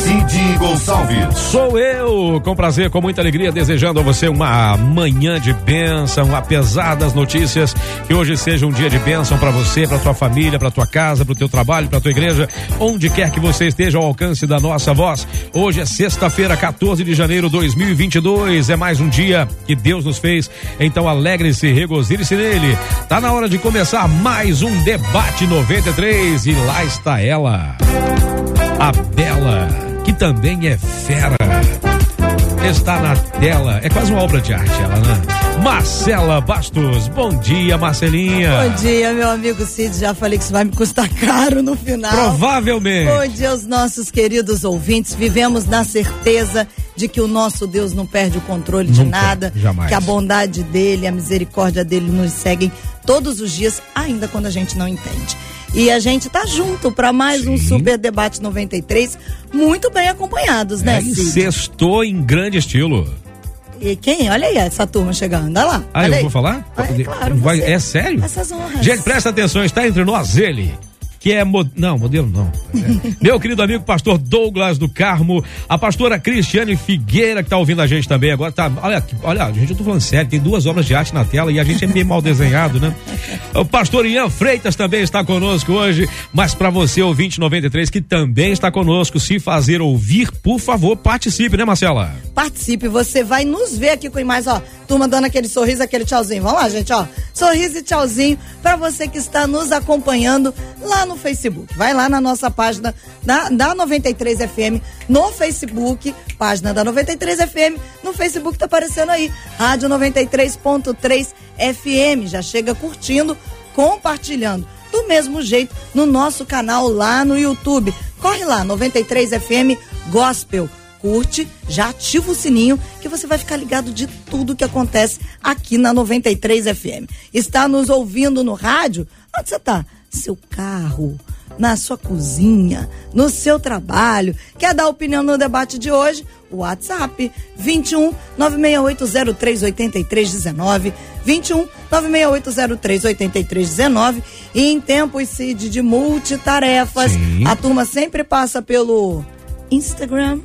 Cid Gonçalves. Sou eu, com prazer, com muita alegria, desejando a você uma manhã de bênção, apesar das notícias, que hoje seja um dia de bênção para você, para tua família, para tua casa, para o teu trabalho, para tua igreja, onde quer que você esteja ao alcance da nossa voz. Hoje é sexta-feira, 14 de janeiro de 2022, é mais um dia que Deus nos fez, então alegre-se, regozile-se nele. Tá na hora de começar mais um debate 93 e lá está ela, a bela que também é fera. Está na tela, é quase uma obra de arte ela, né? Marcela Bastos, bom dia, Marcelinha. Bom dia, meu amigo Cid. Já falei que isso vai me custar caro no final. Provavelmente. Bom dia aos nossos queridos ouvintes. Vivemos na certeza de que o nosso Deus não perde o controle Nunca, de nada, jamais. que a bondade dele, a misericórdia dele nos seguem todos os dias, ainda quando a gente não entende. E a gente tá junto para mais um Sim. Super Debate 93, muito bem acompanhados, né, É, e sextou em grande estilo. E quem? Olha aí essa turma chegando, olha lá. Ah, olha eu aí. vou falar? É, claro, Vai- é sério? Essas honras. Gente, presta atenção, está entre nós ele. Que é. mo- Não, modelo não. É. Meu querido amigo pastor Douglas do Carmo, a pastora Cristiane Figueira, que está ouvindo a gente também agora. Tá, olha, olha, gente, eu tô falando sério, tem duas obras de arte na tela e a gente é meio mal desenhado, né? O pastor Ian Freitas também está conosco hoje, mas para você, ouvinte 93, que também está conosco, se fazer ouvir, por favor, participe, né, Marcela? Participe, você vai nos ver aqui com mais, ó, turma dando aquele sorriso, aquele tchauzinho. Vamos lá, gente, ó. Sorriso e tchauzinho para você que está nos acompanhando lá no Facebook. Vai lá na nossa página da, da 93 FM no Facebook, página da 93 FM, no Facebook tá aparecendo aí, Rádio 93.3 FM. Já chega curtindo, compartilhando. Do mesmo jeito, no nosso canal lá no YouTube. Corre lá, 93 FM Gospel curte, já ativa o sininho que você vai ficar ligado de tudo que acontece aqui na 93 FM. Está nos ouvindo no rádio? Onde você está? Seu carro, na sua cozinha, no seu trabalho. Quer dar opinião no debate de hoje? WhatsApp 21 968038319 21 968038319 e em tempos Cid de multitarefas, Sim. a turma sempre passa pelo Instagram,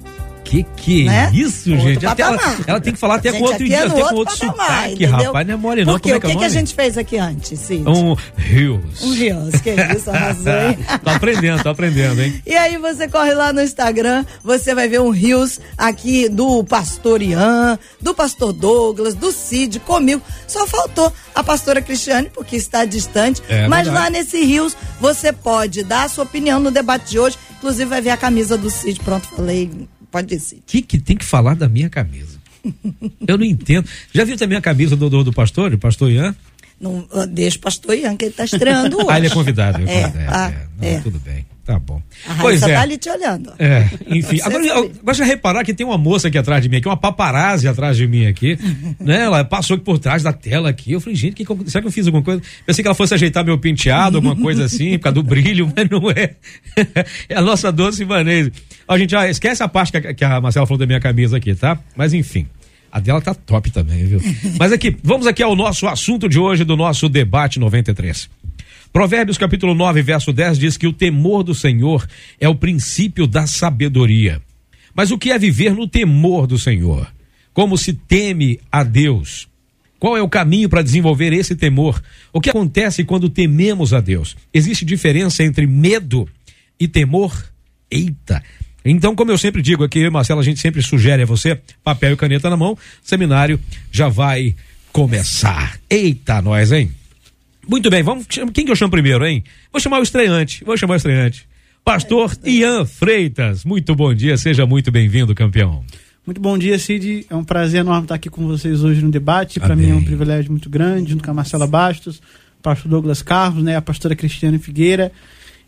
Que que Né? é isso, Outro gente? Até ela, ela tem que falar até Gente, com outro idioma, é até com outro outro patamar, sotaque, entendeu? rapaz. Não é mole não. Porque Como é o que é que, o que a gente fez aqui antes, Cid? Um rios. Um rios, que isso, arrasou, hein? tô aprendendo, tô aprendendo, hein? E aí você corre lá no Instagram, você vai ver um rios aqui do pastor Ian, do pastor Douglas, do Cid, comigo. Só faltou a pastora Cristiane, porque está distante. É mas verdade. lá nesse rios você pode dar a sua opinião no debate de hoje. Inclusive vai ver a camisa do Cid. Pronto, falei. Pode Cid. O que, que tem que falar da minha camisa? Eu não entendo. Já viu também a camisa do, do, do pastor, do pastor Ian? Não, ah, deixa o pastor Ian, que ele está estreando hoje. Ah, ele é convidado. ele É, convidado, ah, Não, é. Tudo bem, tá bom. A pois é. tá ali te olhando. É, enfim. Agora, agora já reparar que tem uma moça aqui atrás de mim, aqui, uma paparazzi atrás de mim aqui, né? Ela passou aqui por trás da tela aqui. Eu falei, gente, que será que eu fiz alguma coisa? Pensei que ela fosse ajeitar meu penteado, alguma coisa assim, por causa do brilho, mas não é. É a nossa doce Ivanese. Ó, gente, ó, esquece a parte que a, que a Marcela falou da minha camisa aqui, tá? Mas enfim. A dela tá top também, viu? Mas aqui, vamos aqui ao nosso assunto de hoje do nosso debate 93. Provérbios capítulo 9, verso 10 diz que o temor do Senhor é o princípio da sabedoria. Mas o que é viver no temor do Senhor? Como se teme a Deus? Qual é o caminho para desenvolver esse temor? O que acontece quando tememos a Deus? Existe diferença entre medo e temor? Eita! Então, como eu sempre digo aqui, Marcelo, a gente sempre sugere a você papel e caneta na mão, seminário já vai começar. Eita, nós, hein? Muito bem, vamos. Quem que eu chamo primeiro, hein? Vou chamar o estreante. Vou chamar o estreante. Pastor Ian Freitas. Muito bom dia, seja muito bem-vindo, campeão. Muito bom dia, Cid. É um prazer enorme estar aqui com vocês hoje no debate. Para mim é um privilégio muito grande, junto com a Marcela Bastos, o pastor Douglas Carlos, né, a pastora Cristiane Figueira,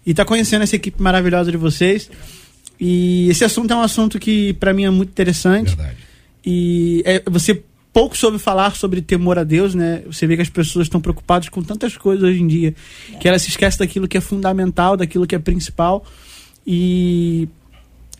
e estar conhecendo essa equipe maravilhosa de vocês. E esse assunto é um assunto que para mim é muito interessante. Verdade. E é, você pouco soube falar sobre temor a Deus, né? Você vê que as pessoas estão preocupadas com tantas coisas hoje em dia, que elas se esquecem daquilo que é fundamental, daquilo que é principal. E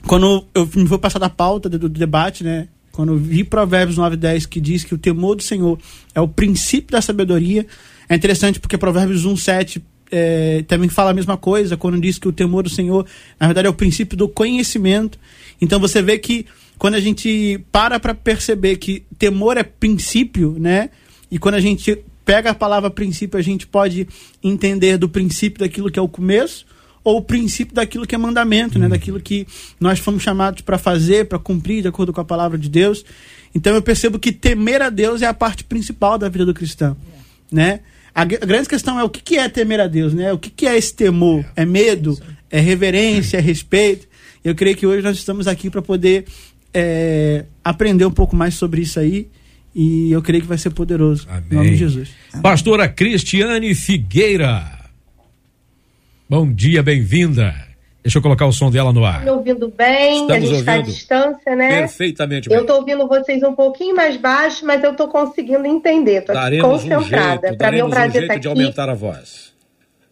quando eu me vou passar da pauta do, do debate, né? Quando eu vi Provérbios 9 10 que diz que o temor do Senhor é o princípio da sabedoria, é interessante porque Provérbios 1, 7 é, também fala a mesma coisa, quando diz que o temor do Senhor, na verdade, é o princípio do conhecimento. Então você vê que quando a gente para para perceber que temor é princípio, né? E quando a gente pega a palavra princípio, a gente pode entender do princípio daquilo que é o começo ou o princípio daquilo que é mandamento, né? Uhum. Daquilo que nós fomos chamados para fazer, para cumprir de acordo com a palavra de Deus. Então eu percebo que temer a Deus é a parte principal da vida do cristão, né? A, grande questão é o que, é temer a Deus, né? O que, que é esse temor? É medo? É reverência? É respeito? Eu creio que hoje nós estamos aqui para poder é, aprender um pouco mais sobre isso aí. E eu creio que vai ser poderoso. Amém. Em nome de Jesus. Pastora Cristiane Figueira. Bom dia, bem-vinda. Deixa eu colocar o som dela no ar. Me ouvindo bem, Estamos a gente está à distância, né? Perfeitamente bem. Eu estou ouvindo vocês um pouquinho mais baixo, mas eu estou conseguindo entender. Estou concentrada. Um Para mim é um prazer um estar aqui. de aumentar a voz.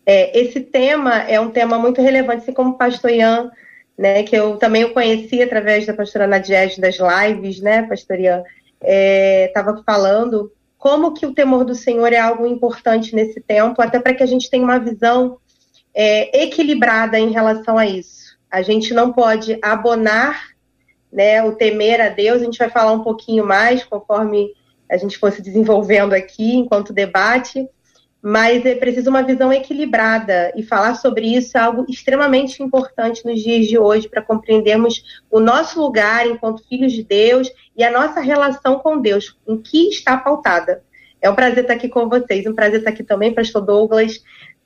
É, esse tema é um tema muito relevante, assim como o pastor Ian né, que eu também o conheci através da pastora Nadiege das lives, né, pastor Ian, estava é, falando como que o temor do Senhor é algo importante nesse tempo, até para que a gente tenha uma visão é, equilibrada em relação a isso. A gente não pode abonar né, o temer a Deus, a gente vai falar um pouquinho mais conforme a gente fosse desenvolvendo aqui enquanto debate, mas é preciso uma visão equilibrada e falar sobre isso é algo extremamente importante nos dias de hoje para compreendermos o nosso lugar enquanto filhos de Deus e a nossa relação com Deus, em que está pautada. É um prazer estar aqui com vocês, um prazer estar aqui também, Pastor Douglas,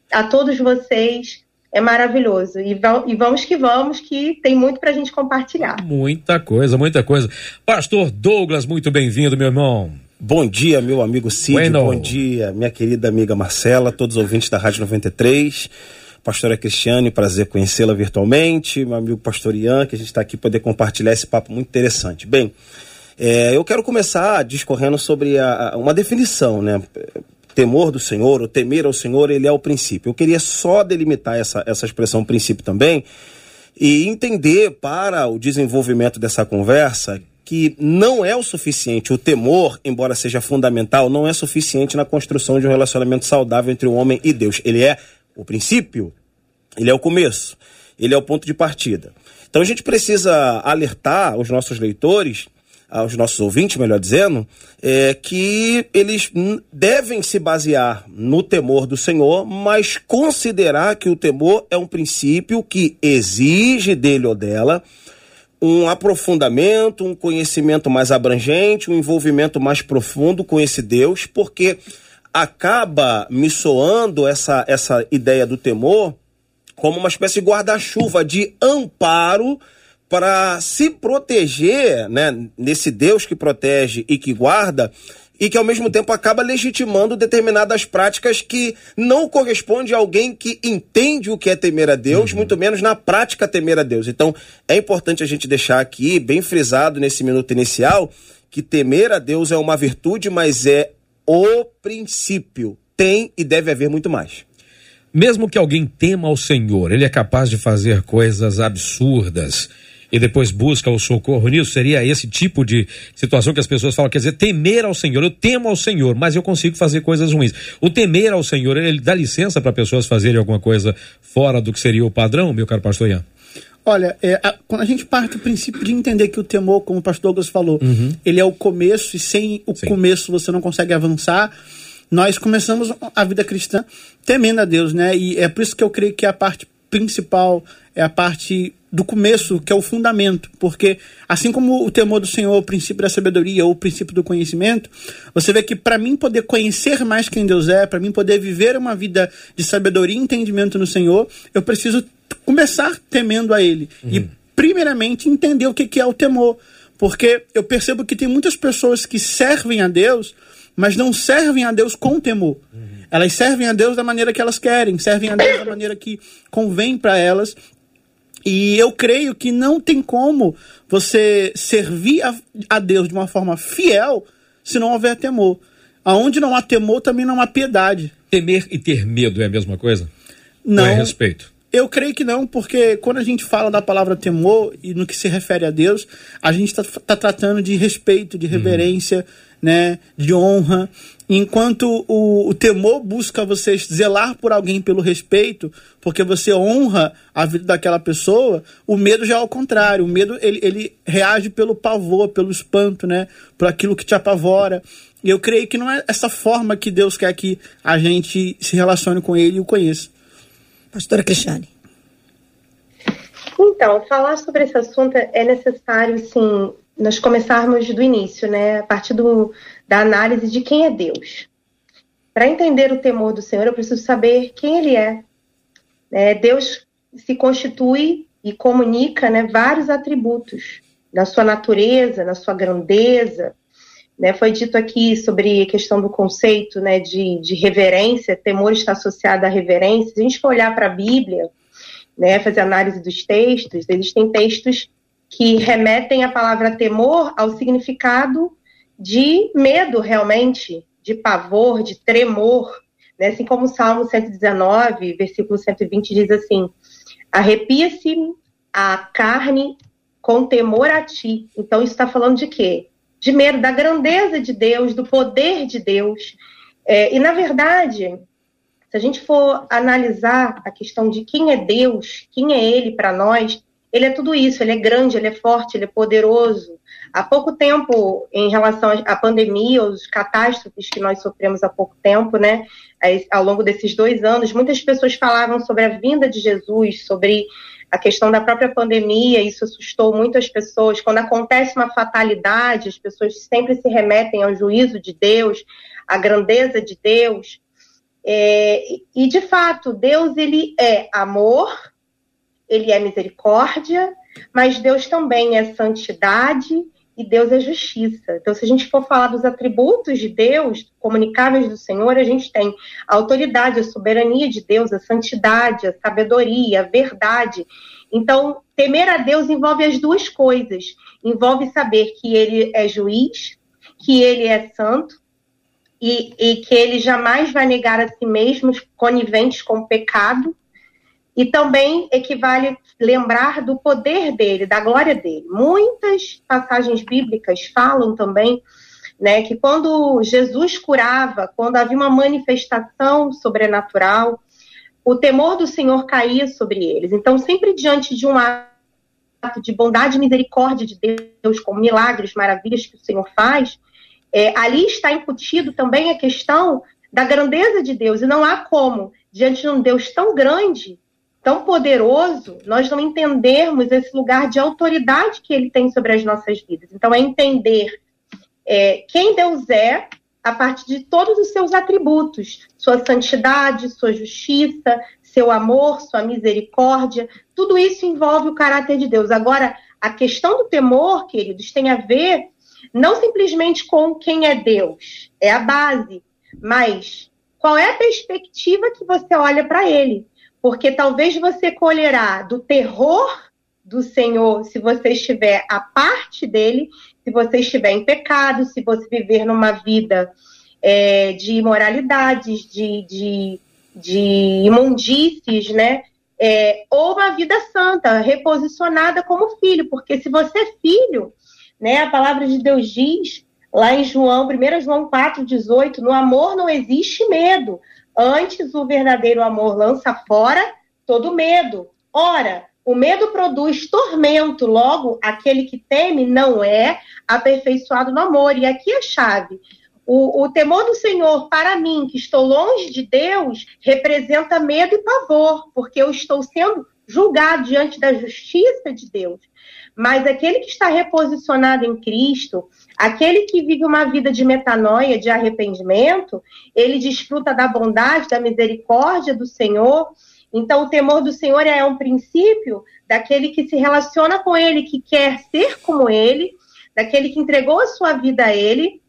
a todos vocês. É maravilhoso. E, vamos que vamos, que tem muito para a gente compartilhar. Muita coisa, muita coisa. Pastor Douglas, muito bem-vindo, meu irmão. Bom dia, meu amigo Cid. Bueno. Bom dia, minha querida amiga Marcela, todos os ouvintes da Rádio 93. Pastora Cristiane, prazer conhecê-la virtualmente. Meu amigo Pastor Ian, que a gente está aqui para poder compartilhar esse papo muito interessante. Bem, é, eu quero começar discorrendo sobre a, a, uma definição, né? Temor do Senhor, o temer ao Senhor, ele é o princípio. Eu queria só delimitar essa, essa expressão princípio também e entender para o desenvolvimento dessa conversa que não é o suficiente. O temor, embora seja fundamental, não é suficiente na construção de um relacionamento saudável entre o homem e Deus. Ele é o princípio, ele é o começo, ele é o ponto de partida. Então a gente precisa alertar os nossos leitores, aos nossos ouvintes, melhor dizendo, é, que eles devem se basear no temor do Senhor, mas considerar que o temor é um princípio que exige dele ou dela um aprofundamento, um conhecimento mais abrangente, um envolvimento mais profundo com esse Deus, porque acaba me soando essa, essa ideia do temor como uma espécie de guarda-chuva, de amparo para se proteger, né, nesse Deus que protege e que guarda, e que ao mesmo tempo acaba legitimando determinadas práticas que não correspondem a alguém que entende o que é temer a Deus, uhum. muito menos na prática temer a Deus. Então, é importante a gente deixar aqui bem frisado nesse minuto inicial que temer a Deus é uma virtude, mas é o princípio. Tem e deve haver muito mais. Mesmo que alguém tema ao Senhor, ele é capaz de fazer coisas absurdas e depois busca o socorro nisso? Seria esse tipo de situação que as pessoas falam, quer dizer, temer ao Senhor. Eu temo ao Senhor, mas eu consigo fazer coisas ruins. O temer ao Senhor, ele dá licença para pessoas fazerem alguma coisa fora do que seria o padrão, meu caro pastor Ian? Olha, é, a, quando a gente parte do princípio de entender que o temor, como o pastor Douglas falou, uhum. ele é o começo e sem o Sim. começo você não consegue avançar. Nós começamos a vida cristã temendo a Deus, né? E é por isso que eu creio que a parte principal é a parte do começo, que é o fundamento, porque assim como o temor do Senhor, o princípio da sabedoria ou o princípio do conhecimento, você vê que para mim poder conhecer mais quem Deus é, para mim poder viver uma vida de sabedoria e entendimento no Senhor, eu preciso começar temendo a Ele uhum. e primeiramente entender o que, que é o temor, porque eu percebo que tem muitas pessoas que servem a Deus, mas não servem a Deus com temor. Uhum. Elas servem a Deus da maneira que elas querem, servem a Deus da maneira que convém para elas e eu creio que não tem como você servir a, a Deus de uma forma fiel se não houver temor. Aonde não há temor, também não há piedade. Temer e ter medo é a mesma coisa? Não. Ou é respeito? Eu creio que não, porque quando a gente fala da palavra temor e no que se refere a Deus, a gente está tá tratando de respeito, de reverência, uhum. Né, de honra. Enquanto o, o, temor busca você zelar por alguém pelo respeito, porque você honra a vida daquela pessoa, o medo já é ao contrário. O medo ele, ele reage pelo pavor, pelo espanto, né, por aquilo que te apavora. E eu creio que não é essa forma que Deus quer que a gente se relacione com Ele e o conheça. Pastora Cristiane. Então, falar sobre esse assunto é necessário, sim, nós começarmos do início, né? A partir do, da análise de quem é Deus. Para entender o temor do Senhor, eu preciso saber quem Ele é. é Deus se constitui e comunica né, vários atributos na sua natureza, na sua grandeza. Né? Foi dito aqui sobre a questão do conceito né, de, de reverência, temor está associado à reverência. Se a gente for olhar para a Bíblia, né, fazer análise dos textos, existem textos que remetem a palavra temor ao significado de medo realmente, de pavor, de tremor, né? assim como o Salmo 119, versículo 120 diz assim: arrepia-se a carne com temor a ti. Então, isso está falando de quê? De medo da grandeza de Deus, do poder de Deus. É, e, na verdade, se a gente for analisar a questão de quem é Deus, quem é Ele para nós, Ele é tudo isso. Ele é grande, Ele é forte, Ele é poderoso. Há pouco tempo, em relação à pandemia, os catástrofes que nós sofremos há pouco tempo, né, ao longo desses dois anos, muitas pessoas falavam sobre a vinda de Jesus, sobre a questão da própria pandemia, isso assustou muitas pessoas. Quando acontece uma fatalidade, as pessoas sempre se remetem ao juízo de Deus, à grandeza de Deus. É, e de fato, Deus ele é amor, ele é misericórdia, mas Deus também é santidade e Deus é justiça. Então, se a gente for falar dos atributos de Deus, comunicáveis do Senhor, a gente tem a autoridade, a soberania de Deus, a santidade, a sabedoria, a verdade. Então, temer a Deus envolve as duas coisas. Envolve saber que ele é juiz, que ele é santo e, e que ele jamais vai negar a si mesmo coniventes com o pecado. E também equivale lembrar do poder dele, da glória dele. Muitas passagens bíblicas falam também né, que quando Jesus curava, quando havia uma manifestação sobrenatural, o temor do Senhor caía sobre eles. Então, sempre diante de um ato de bondade e misericórdia de Deus, com milagres, maravilhas que o Senhor faz, é, ali está incutido também a questão da grandeza de Deus, e não há como, diante de um Deus tão grande, tão poderoso, nós não entendermos esse lugar de autoridade que ele tem sobre as nossas vidas. Então, é entender é, quem Deus é a partir de todos os seus atributos, sua santidade, sua justiça, seu amor, sua misericórdia, tudo isso envolve o caráter de Deus. Agora, a questão do temor, queridos, tem a ver não simplesmente com quem é Deus, é a base, mas qual é a perspectiva que você olha para ele? Porque talvez você colherá do terror do Senhor se você estiver a parte dele, se você estiver em pecado, se você viver numa vida é, de imoralidades, de, de, de imundícies, né? É, ou uma vida santa, reposicionada como filho, porque se você é filho, né? A palavra de Deus diz lá em João, 1 João 4,18, no amor não existe medo. Antes o verdadeiro amor lança fora todo medo. Ora, o medo produz tormento, logo, aquele que teme não é aperfeiçoado no amor. E aqui a chave. O, o, temor do Senhor, para mim, que estou longe de Deus, representa medo e pavor, porque eu estou sendo julgado diante da justiça de Deus. Mas aquele que está reposicionado em Cristo, aquele que vive uma vida de metanoia, de arrependimento, ele desfruta da bondade, da misericórdia do Senhor. Então, o temor do Senhor é um princípio daquele que se relaciona com ele, que quer ser como ele, daquele que entregou a sua vida a ele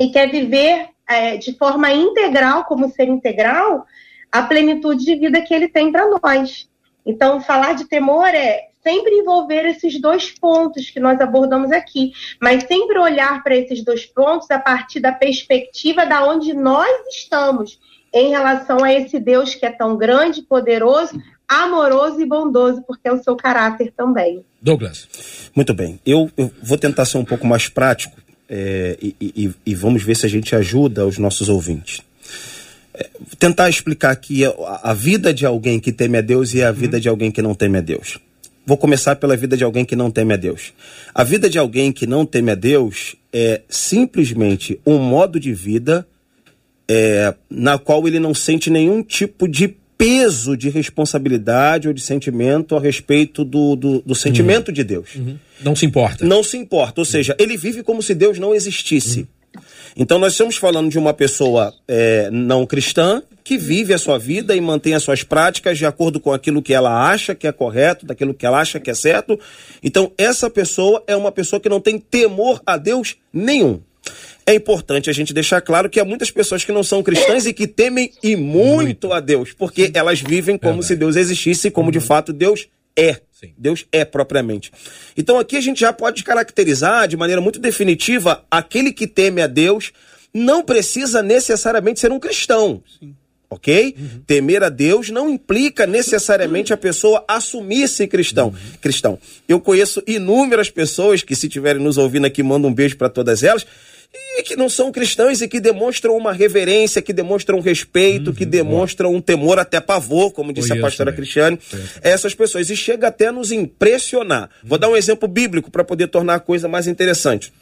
e quer viver é, de forma integral, como ser integral, a plenitude de vida que ele tem para nós. Então, falar de temor é sempre envolver esses dois pontos que nós abordamos aqui, mas sempre olhar para esses dois pontos a partir da perspectiva da onde nós estamos em relação a esse Deus que é tão grande, poderoso, amoroso e bondoso, porque é o seu caráter também. Douglas. Muito bem. Eu, eu vou tentar ser um pouco mais prático é, e, e, e, vamos ver se a gente ajuda os nossos ouvintes. É, tentar explicar aqui a, a, vida de alguém que teme a Deus e a vida de alguém que não teme a Deus. Vou começar pela vida de alguém que não teme a Deus. A vida de alguém que não teme a Deus é simplesmente um modo de vida é, na qual ele não sente nenhum tipo de peso de responsabilidade ou de sentimento a respeito do, do, do sentimento uhum. de Deus. Uhum. Não se importa. Não se importa. Ou seja, ele vive como se Deus não existisse. Uhum. Então, nós estamos falando de uma pessoa é, não cristã que vive a sua vida e mantém as suas práticas de acordo com aquilo que ela acha que é correto, daquilo que ela acha que é certo. Então, essa pessoa é uma pessoa que não tem temor a Deus nenhum é importante a gente deixar claro que há muitas pessoas que não são cristãs e que temem e muito, muito. a Deus, porque elas vivem como Verdade. se Deus existisse, como uhum. de fato Deus é. Sim. Deus é propriamente. Então aqui a gente já pode caracterizar de maneira muito definitiva aquele que teme a Deus não precisa necessariamente ser um cristão. Sim. Ok? Uhum. Temer a Deus não implica necessariamente a pessoa assumir-se cristão. Uhum. cristão. Eu conheço inúmeras pessoas que, se estiverem nos ouvindo aqui, mandam um beijo para todas elas e que não são cristãos e que demonstram uma reverência, que demonstram um respeito, uhum, que demonstram um temor até pavor, como disse a pastora Cristiane, essas pessoas. E chega até a nos impressionar. Vou dar um exemplo bíblico para poder tornar a coisa mais interessante.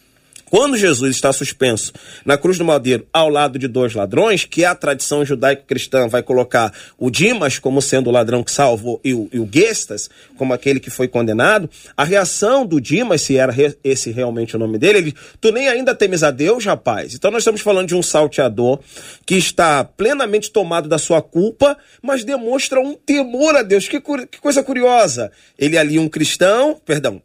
Quando Jesus está suspenso na cruz do madeiro ao lado de dois ladrões, que a tradição judaico-cristã vai colocar o Dimas como sendo o ladrão que salvou e o, e o Gestas como aquele que foi condenado, a reação do Dimas, se era re, esse realmente o nome dele, ele, tu nem ainda temes a Deus, rapaz. Então nós estamos falando de um salteador que está plenamente tomado da sua culpa, mas demonstra um temor a Deus. Que, que coisa curiosa. Ele é ali um cristão, perdão,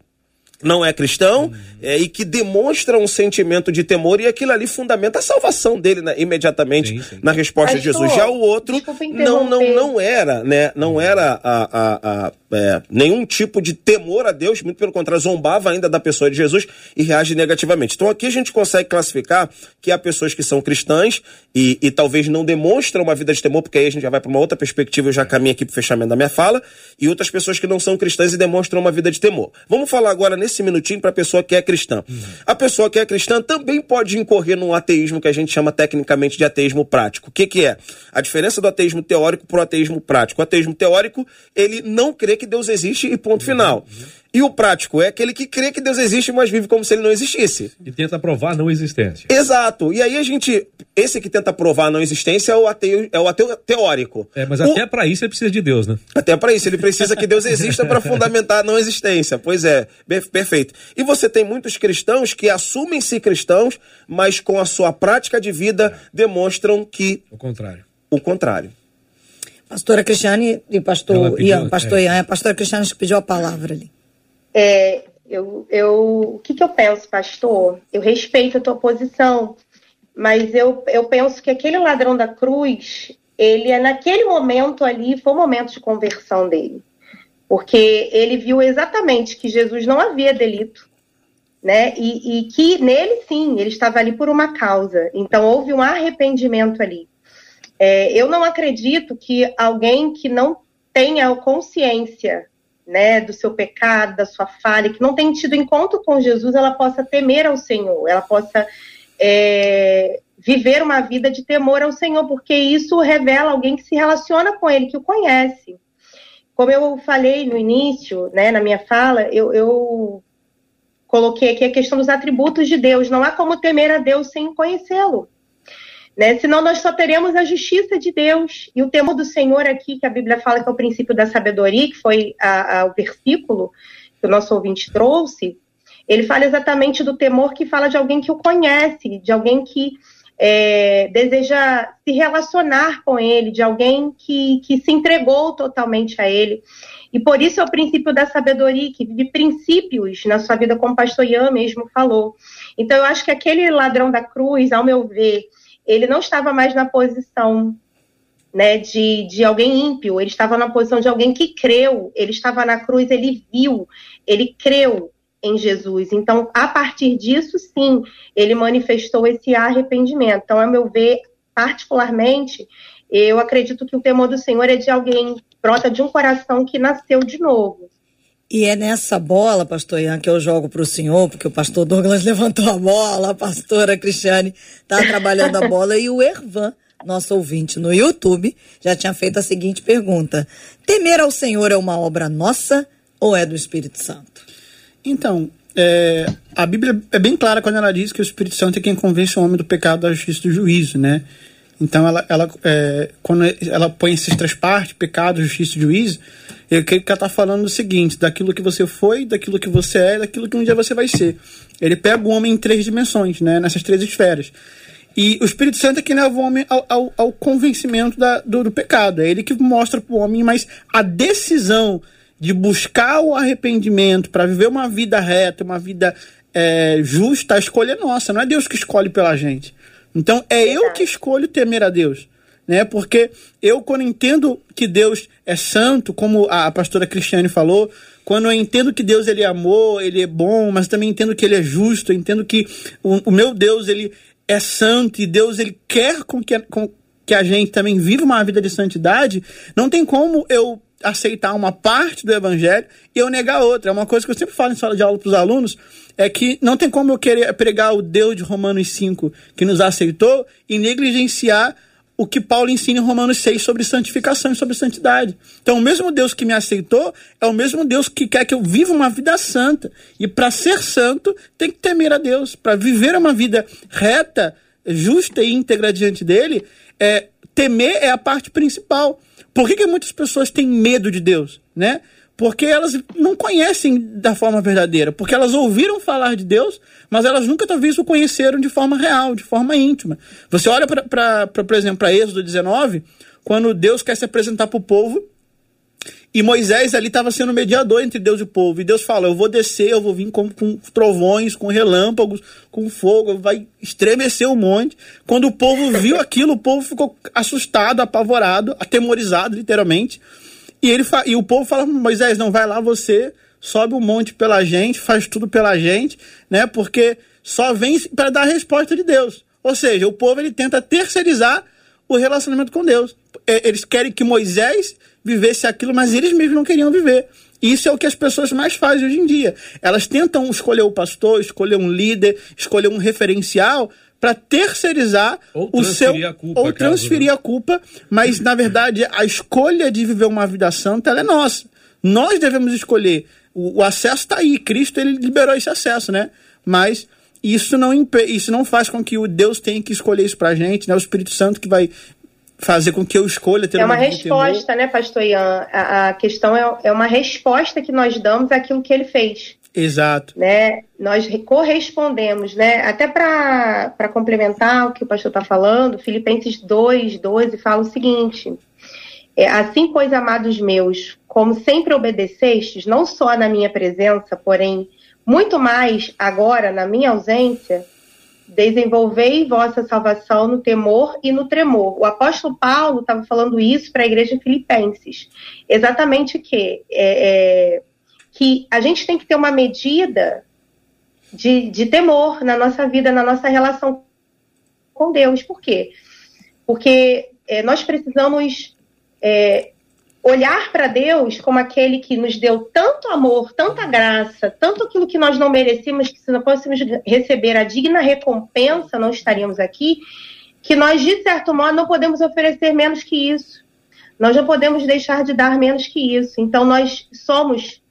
não é cristão uhum. é, e que demonstra um sentimento de temor e aquilo ali fundamenta a salvação dele né, imediatamente sim, sim. na resposta Mas, de Jesus. Já o outro não, não, não era, né? Não era a, a, a é, nenhum tipo de temor a Deus, muito pelo contrário, zombava ainda da pessoa de Jesus e reage negativamente. Então aqui a gente consegue classificar que há pessoas que são cristãs e, e talvez não demonstram uma vida de temor, porque aí a gente já vai para uma outra perspectiva, eu já caminho aqui para o fechamento da minha fala, e outras pessoas que não são cristãs e demonstram uma vida de temor. Vamos falar agora nesse minutinho para a pessoa que é cristã. Uhum. A pessoa que é cristã também pode incorrer num ateísmo que a gente chama tecnicamente de ateísmo prático. O que, que é? A diferença do ateísmo teórico para o ateísmo prático. O ateísmo teórico, ele não crê que Deus existe e ponto final. E o prático é aquele que crê que Deus existe, mas vive como se ele não existisse. E tenta provar a não existência. Exato. E aí a gente. Esse que tenta provar a não existência é o ateu, é o ateu teórico. É, mas o, até para isso ele precisa de Deus, né? Até para isso. Ele precisa que Deus exista para fundamentar a não existência. Pois é. Perfeito. E você tem muitos cristãos que assumem-se cristãos, mas com a sua prática de vida é. demonstram que. O contrário. O contrário. Pastora Cristiane e pastor pediu, Ian, pastor é. Ian, a pastora Cristiane que pediu a palavra ali. É, eu, eu, o que, que eu penso, pastor? Eu respeito a tua posição, mas eu, eu penso que aquele ladrão da cruz, ele é naquele momento ali, foi o momento de conversão dele. Porque ele viu exatamente que Jesus não havia delito, né? E, e que nele sim, ele estava ali por uma causa. Então houve um arrependimento ali. É, eu não acredito que alguém que não tenha consciência né, do seu pecado, da sua falha, que não tenha tido encontro com Jesus, ela possa temer ao Senhor, ela possa é, viver uma vida de temor ao Senhor, porque isso revela alguém que se relaciona com Ele, que o conhece. Como eu falei no início, né, na minha fala, eu, eu coloquei aqui a questão dos atributos de Deus. Não há como temer a Deus sem conhecê-lo. Né? Senão nós só teremos a justiça de Deus. E o temor do Senhor aqui, que a Bíblia fala que é o princípio da sabedoria, que foi a, a, o versículo que o nosso ouvinte trouxe, ele fala exatamente do temor que fala de alguém que o conhece, de alguém que é, deseja se relacionar com ele, de alguém que, que se entregou totalmente a ele. E por isso é o princípio da sabedoria, que vive princípios na sua vida, como o pastor Ian mesmo falou. Então, eu acho que aquele ladrão da cruz, ao meu ver, ele não estava mais na posição né, de, de alguém ímpio, ele estava na posição de alguém que creu, ele estava na cruz, ele viu, ele creu em Jesus. Então, a partir disso, sim, ele manifestou esse arrependimento. Então, a meu ver, particularmente, eu acredito que o temor do Senhor é de alguém, brota de um coração que nasceu de novo. E é nessa bola, pastor Ian, que eu jogo para o senhor, porque o pastor Douglas levantou a bola, a pastora Cristiane está trabalhando a bola e o Ervan, nosso ouvinte no YouTube, já tinha feito a seguinte pergunta: Temer ao Senhor é uma obra nossa ou é do Espírito Santo? Então, é, a Bíblia é bem clara quando ela diz que o Espírito Santo é quem convence o homem do pecado, da justiça e do juízo, né? Então, ela, ela, é, quando ela põe essas três partes, pecado, justiça e juízo, que ela está falando o seguinte: daquilo que você foi, daquilo que você é, daquilo que um dia você vai ser. Ele pega o homem em três dimensões, né? nessas três esferas. E o Espírito Santo é quem leva o homem ao, ao, ao convencimento da, do, do, pecado. É ele que mostra para o homem, mas a decisão de buscar o arrependimento para viver uma vida reta, uma vida é, justa, a escolha é nossa. Não é Deus que escolhe pela gente. Então é eu que escolho temer a Deus né? Porque eu, quando entendo que Deus é santo, como a pastora Cristiane falou, quando eu entendo que Deus ele é amor, ele é bom, mas também entendo que ele é justo, entendo que o, o meu Deus ele é santo e Deus ele quer com que, com que a gente também viva uma vida de santidade, não tem como eu aceitar uma parte do evangelho e eu negar outra. É uma coisa que eu sempre falo em sala de aula para os alunos, é que não tem como eu querer pregar o Deus de Romanos 5 que nos aceitou e negligenciar o que Paulo ensina em Romanos 6 sobre santificação e sobre santidade. Então, o mesmo Deus que me aceitou é o mesmo Deus que quer que eu viva uma vida santa. E para ser santo, tem que temer a Deus. Para viver uma vida reta, justa e íntegra diante dele, é, temer é a parte principal. Por que, que muitas pessoas têm medo de Deus? Né? Porque elas não conhecem da forma verdadeira, porque elas ouviram falar de Deus, mas elas nunca talvez o conheceram de forma real, de forma íntima. Você olha, para, por exemplo, para Êxodo 19, quando Deus quer se apresentar para o povo, e Moisés ali estava sendo mediador entre Deus e o povo. E Deus fala: Eu vou descer, eu vou vir com, com trovões, com relâmpagos, com fogo, vai estremecer o monte. Quando o povo viu aquilo, o povo ficou assustado, apavorado, atemorizado, literalmente. E, ele e o povo fala, Moisés, não vai lá você, sobe o um monte pela gente, faz tudo pela gente, né? Porque só vem para dar a resposta de Deus. Ou seja, o povo ele tenta terceirizar o relacionamento com Deus. Eles querem que Moisés vivesse aquilo, mas eles mesmos não queriam viver. Isso é o que as pessoas mais fazem hoje em dia. Elas tentam escolher o pastor, escolher um líder, escolher um referencial para terceirizar o seu culpa, ou transferir caso, a culpa, mas na verdade a escolha de viver uma vida santa ela é nossa. Nós devemos escolher. O, o acesso está aí, Cristo ele liberou esse acesso, né? Mas isso não isso não faz com que o Deus tenha que escolher isso para a gente, né? O Espírito Santo que vai fazer com que eu escolha ter É uma, uma resposta, né, Pastor Ian? A, a questão é, é uma resposta que nós damos àquilo que ele fez. Exato. Né? Nós correspondemos, né? Até para complementar o que o pastor está falando, Filipenses 2, 12 fala o seguinte: é, Assim, pois, amados meus, como sempre obedecestes, não só na minha presença, porém, muito mais agora na minha ausência, desenvolvei vossa salvação no temor e no tremor. O apóstolo Paulo estava falando isso para a igreja Filipenses. Exatamente o que? É, é, que a gente tem que ter uma medida de, de temor na nossa vida, na nossa relação com Deus. Por quê? Porque é, nós precisamos é, olhar para Deus como aquele que nos deu tanto amor, tanta graça, tanto aquilo que nós não merecíamos, que se não fôssemos receber a digna recompensa, não estaríamos aqui, que nós, de certo modo, não podemos oferecer menos que isso. Nós não podemos deixar de dar menos que isso. Então, nós somos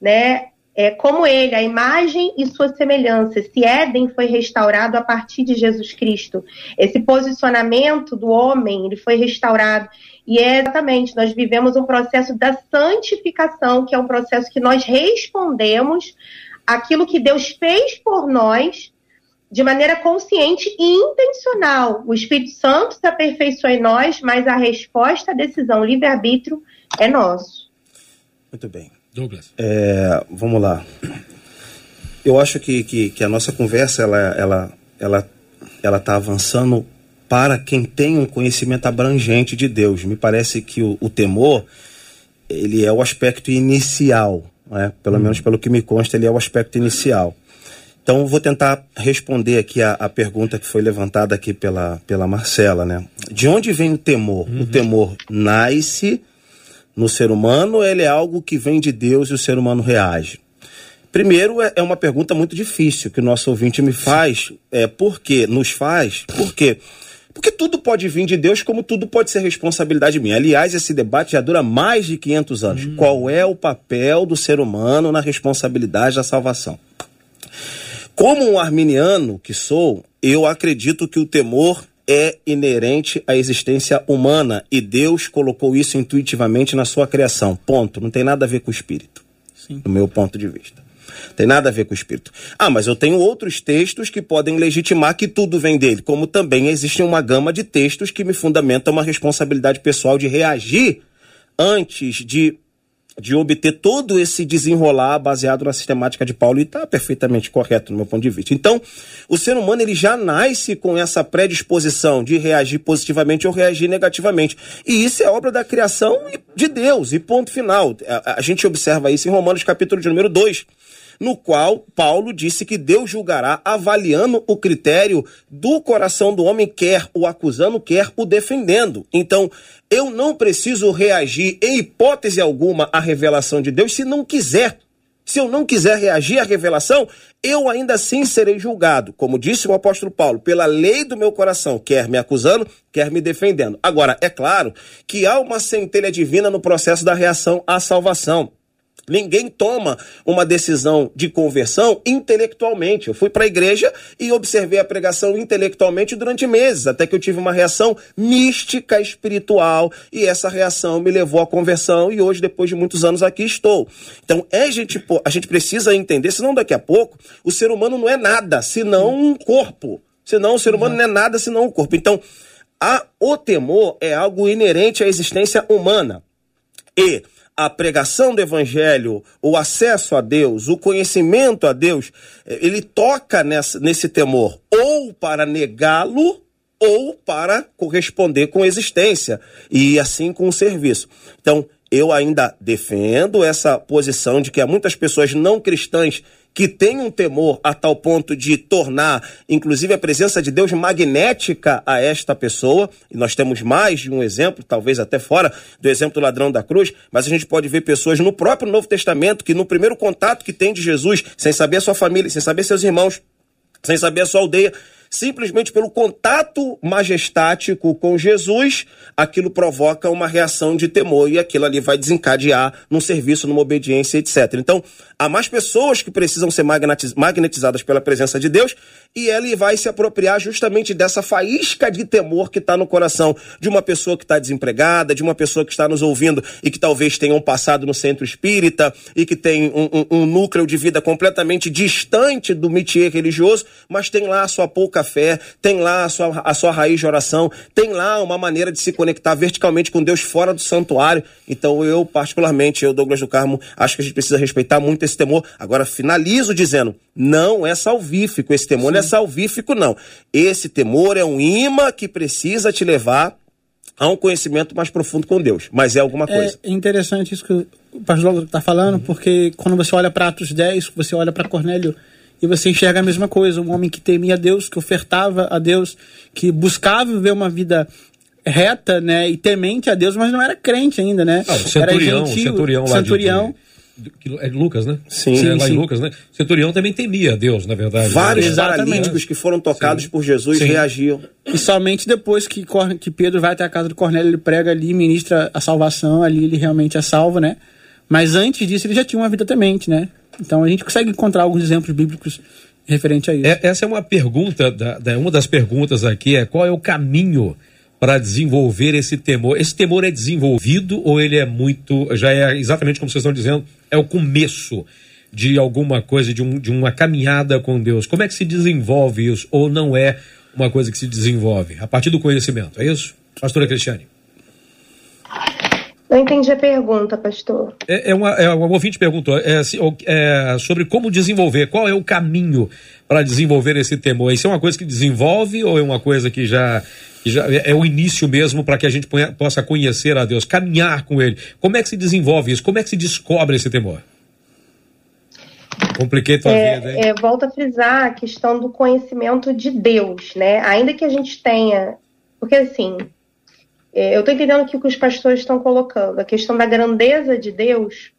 né? É, como ele, a imagem e sua semelhança. Esse Éden foi restaurado a partir de Jesus Cristo. Esse posicionamento do homem, ele foi restaurado. E é exatamente, nós vivemos um processo da santificação, que é um processo que nós respondemos aquilo que Deus fez por nós de maneira consciente e intencional. O Espírito Santo se aperfeiçoa em nós, mas a resposta à decisão livre-arbítrio é nosso. Muito bem. Douglas. É, vamos lá. Eu acho que, que, que, a nossa conversa ela ela ela ela está avançando para quem tem um conhecimento abrangente de Deus. Me parece que o, o temor ele é o aspecto inicial, né? pelo hum. menos pelo que me consta, ele é o aspecto inicial. Então, vou tentar responder aqui a, a, pergunta que foi levantada aqui pela, pela Marcela, né? De onde vem o temor? Uhum. O temor nasce no ser humano, ele é algo que vem de Deus e o ser humano reage. Primeiro, é, é uma pergunta muito difícil que o nosso ouvinte me faz. É, por quê? Nos faz? Por quê? Porque tudo pode vir de Deus, como tudo pode ser responsabilidade minha. Aliás, esse debate já dura mais de 500 anos. Hum. Qual é o papel do ser humano na responsabilidade da salvação? Como um arminiano que sou, eu acredito que o temor é inerente à existência humana e Deus colocou isso intuitivamente na sua criação. Ponto. Não tem nada a ver com o espírito, Sim. do meu ponto de vista. Tem nada a ver com o espírito. Ah, mas eu tenho outros textos que podem legitimar que tudo vem dele, como também existe uma gama de textos que me fundamentam uma responsabilidade pessoal de reagir antes de de obter todo esse desenrolar baseado na sistemática de Paulo e está perfeitamente correto no meu ponto de vista. Então, o ser humano ele já nasce com essa predisposição de reagir positivamente ou reagir negativamente. E isso é obra da criação de Deus, e ponto final. A, a gente observa isso em Romanos capítulo de número 2 no qual Paulo disse que Deus julgará avaliando o critério do coração do homem, quer o acusando, quer o defendendo. Então, eu não preciso reagir em hipótese alguma à revelação de Deus se não quiser. Se eu não quiser reagir à revelação, eu ainda assim serei julgado, como disse o apóstolo Paulo, pela lei do meu coração, quer me acusando, quer me defendendo. Agora, é claro que há uma centelha divina no processo da reação à salvação. Ninguém toma uma decisão de conversão intelectualmente. Eu fui para a igreja e observei a pregação intelectualmente durante meses, até que eu tive uma reação mística espiritual e essa reação me levou à conversão e hoje, depois de muitos anos, aqui estou. Então, é gente, a gente precisa entender, senão daqui a pouco o ser humano não é nada senão um corpo. Senão o ser humano não é nada senão um corpo. Então, a, o temor é algo inerente à existência humana. E a pregação do evangelho, o acesso a Deus, o conhecimento a Deus, ele toca nessa, nesse temor, ou para negá-lo, ou para corresponder com existência, e assim com o serviço. Então, eu ainda defendo essa posição de que há muitas pessoas não cristãs que têm um temor a tal ponto de tornar, inclusive, a presença de Deus magnética a esta pessoa. E nós temos mais de um exemplo, talvez até fora do exemplo do ladrão da cruz, mas a gente pode ver pessoas no próprio Novo Testamento que, no primeiro contato que tem de Jesus, sem saber a sua família, sem saber seus irmãos, sem saber a sua aldeia, simplesmente pelo contato majestático com Jesus, aquilo provoca uma reação de temor e aquilo ali vai desencadear num serviço, numa obediência, etc. Então, há mais pessoas que precisam ser magnetizadas pela presença de Deus e ele vai se apropriar justamente dessa faísca de temor que está no coração de uma pessoa que está desempregada, de uma pessoa que está nos ouvindo e que talvez tenha um passado no centro espírita e que tem um, um, um núcleo de vida completamente distante do métier religioso, mas tem lá a sua pouca fé, tem lá a sua, a sua raiz de oração, tem lá uma maneira de se conectar verticalmente com Deus fora do santuário. Então eu, particularmente, eu, Douglas do Carmo, acho que a gente precisa respeitar muito esse temor. Agora, finalizo dizendo, não é salvífico, esse temor Sim. não é salvífico, não. Esse temor é um imã que precisa te levar a um conhecimento mais profundo com Deus, mas é alguma coisa. É interessante isso que o pastor está falando, uhum. porque quando você olha para Atos 10, você olha para Cornélio e você enxerga a mesma coisa. Um homem que temia Deus, que ofertava a Deus, que buscava viver uma vida reta, né, e temente a Deus, mas não era crente ainda, né? Ah, o centurião, era gentil, centurião, lá centurião. De, é Lucas, né? Sim, sim, lá sim. em Lucas, né? Centurião também temia a Deus, na verdade. Vários né? paralíticos que foram tocados sim. por Jesus sim. reagiam. E somente depois que, que Pedro vai até a casa de Cornélio, ele prega ali, ministra a salvação, ali ele realmente é salvo, né? Mas antes disso ele já tinha uma vida temente, né? Então a gente consegue encontrar alguns exemplos bíblicos referente a isso. É, essa é uma pergunta, da, da, uma das perguntas aqui é qual é o caminho para desenvolver esse temor? Esse temor é desenvolvido ou ele é muito, já é exatamente como vocês estão dizendo, é o começo de alguma coisa, de, um, de uma caminhada com Deus? Como é que se desenvolve isso? Ou não é uma coisa que se desenvolve? A partir do conhecimento, é isso? Pastora Cristiane. Não entendi a pergunta, pastor. É, é uma, é uma ouvinte perguntou é, é, sobre como desenvolver, qual é o caminho para desenvolver esse temor? Isso é uma coisa que desenvolve ou é uma coisa que já, que já é, é o início mesmo para que a gente ponha, possa conhecer a Deus, caminhar com Ele? Como é que se desenvolve isso? Como é que se descobre esse temor? Compliquei tua é, vida, hein? É, volto a frisar a questão do conhecimento de Deus, né? Ainda que a gente tenha. Porque assim, eu estou entendendo aqui o que os pastores estão colocando. A questão da grandeza de Deus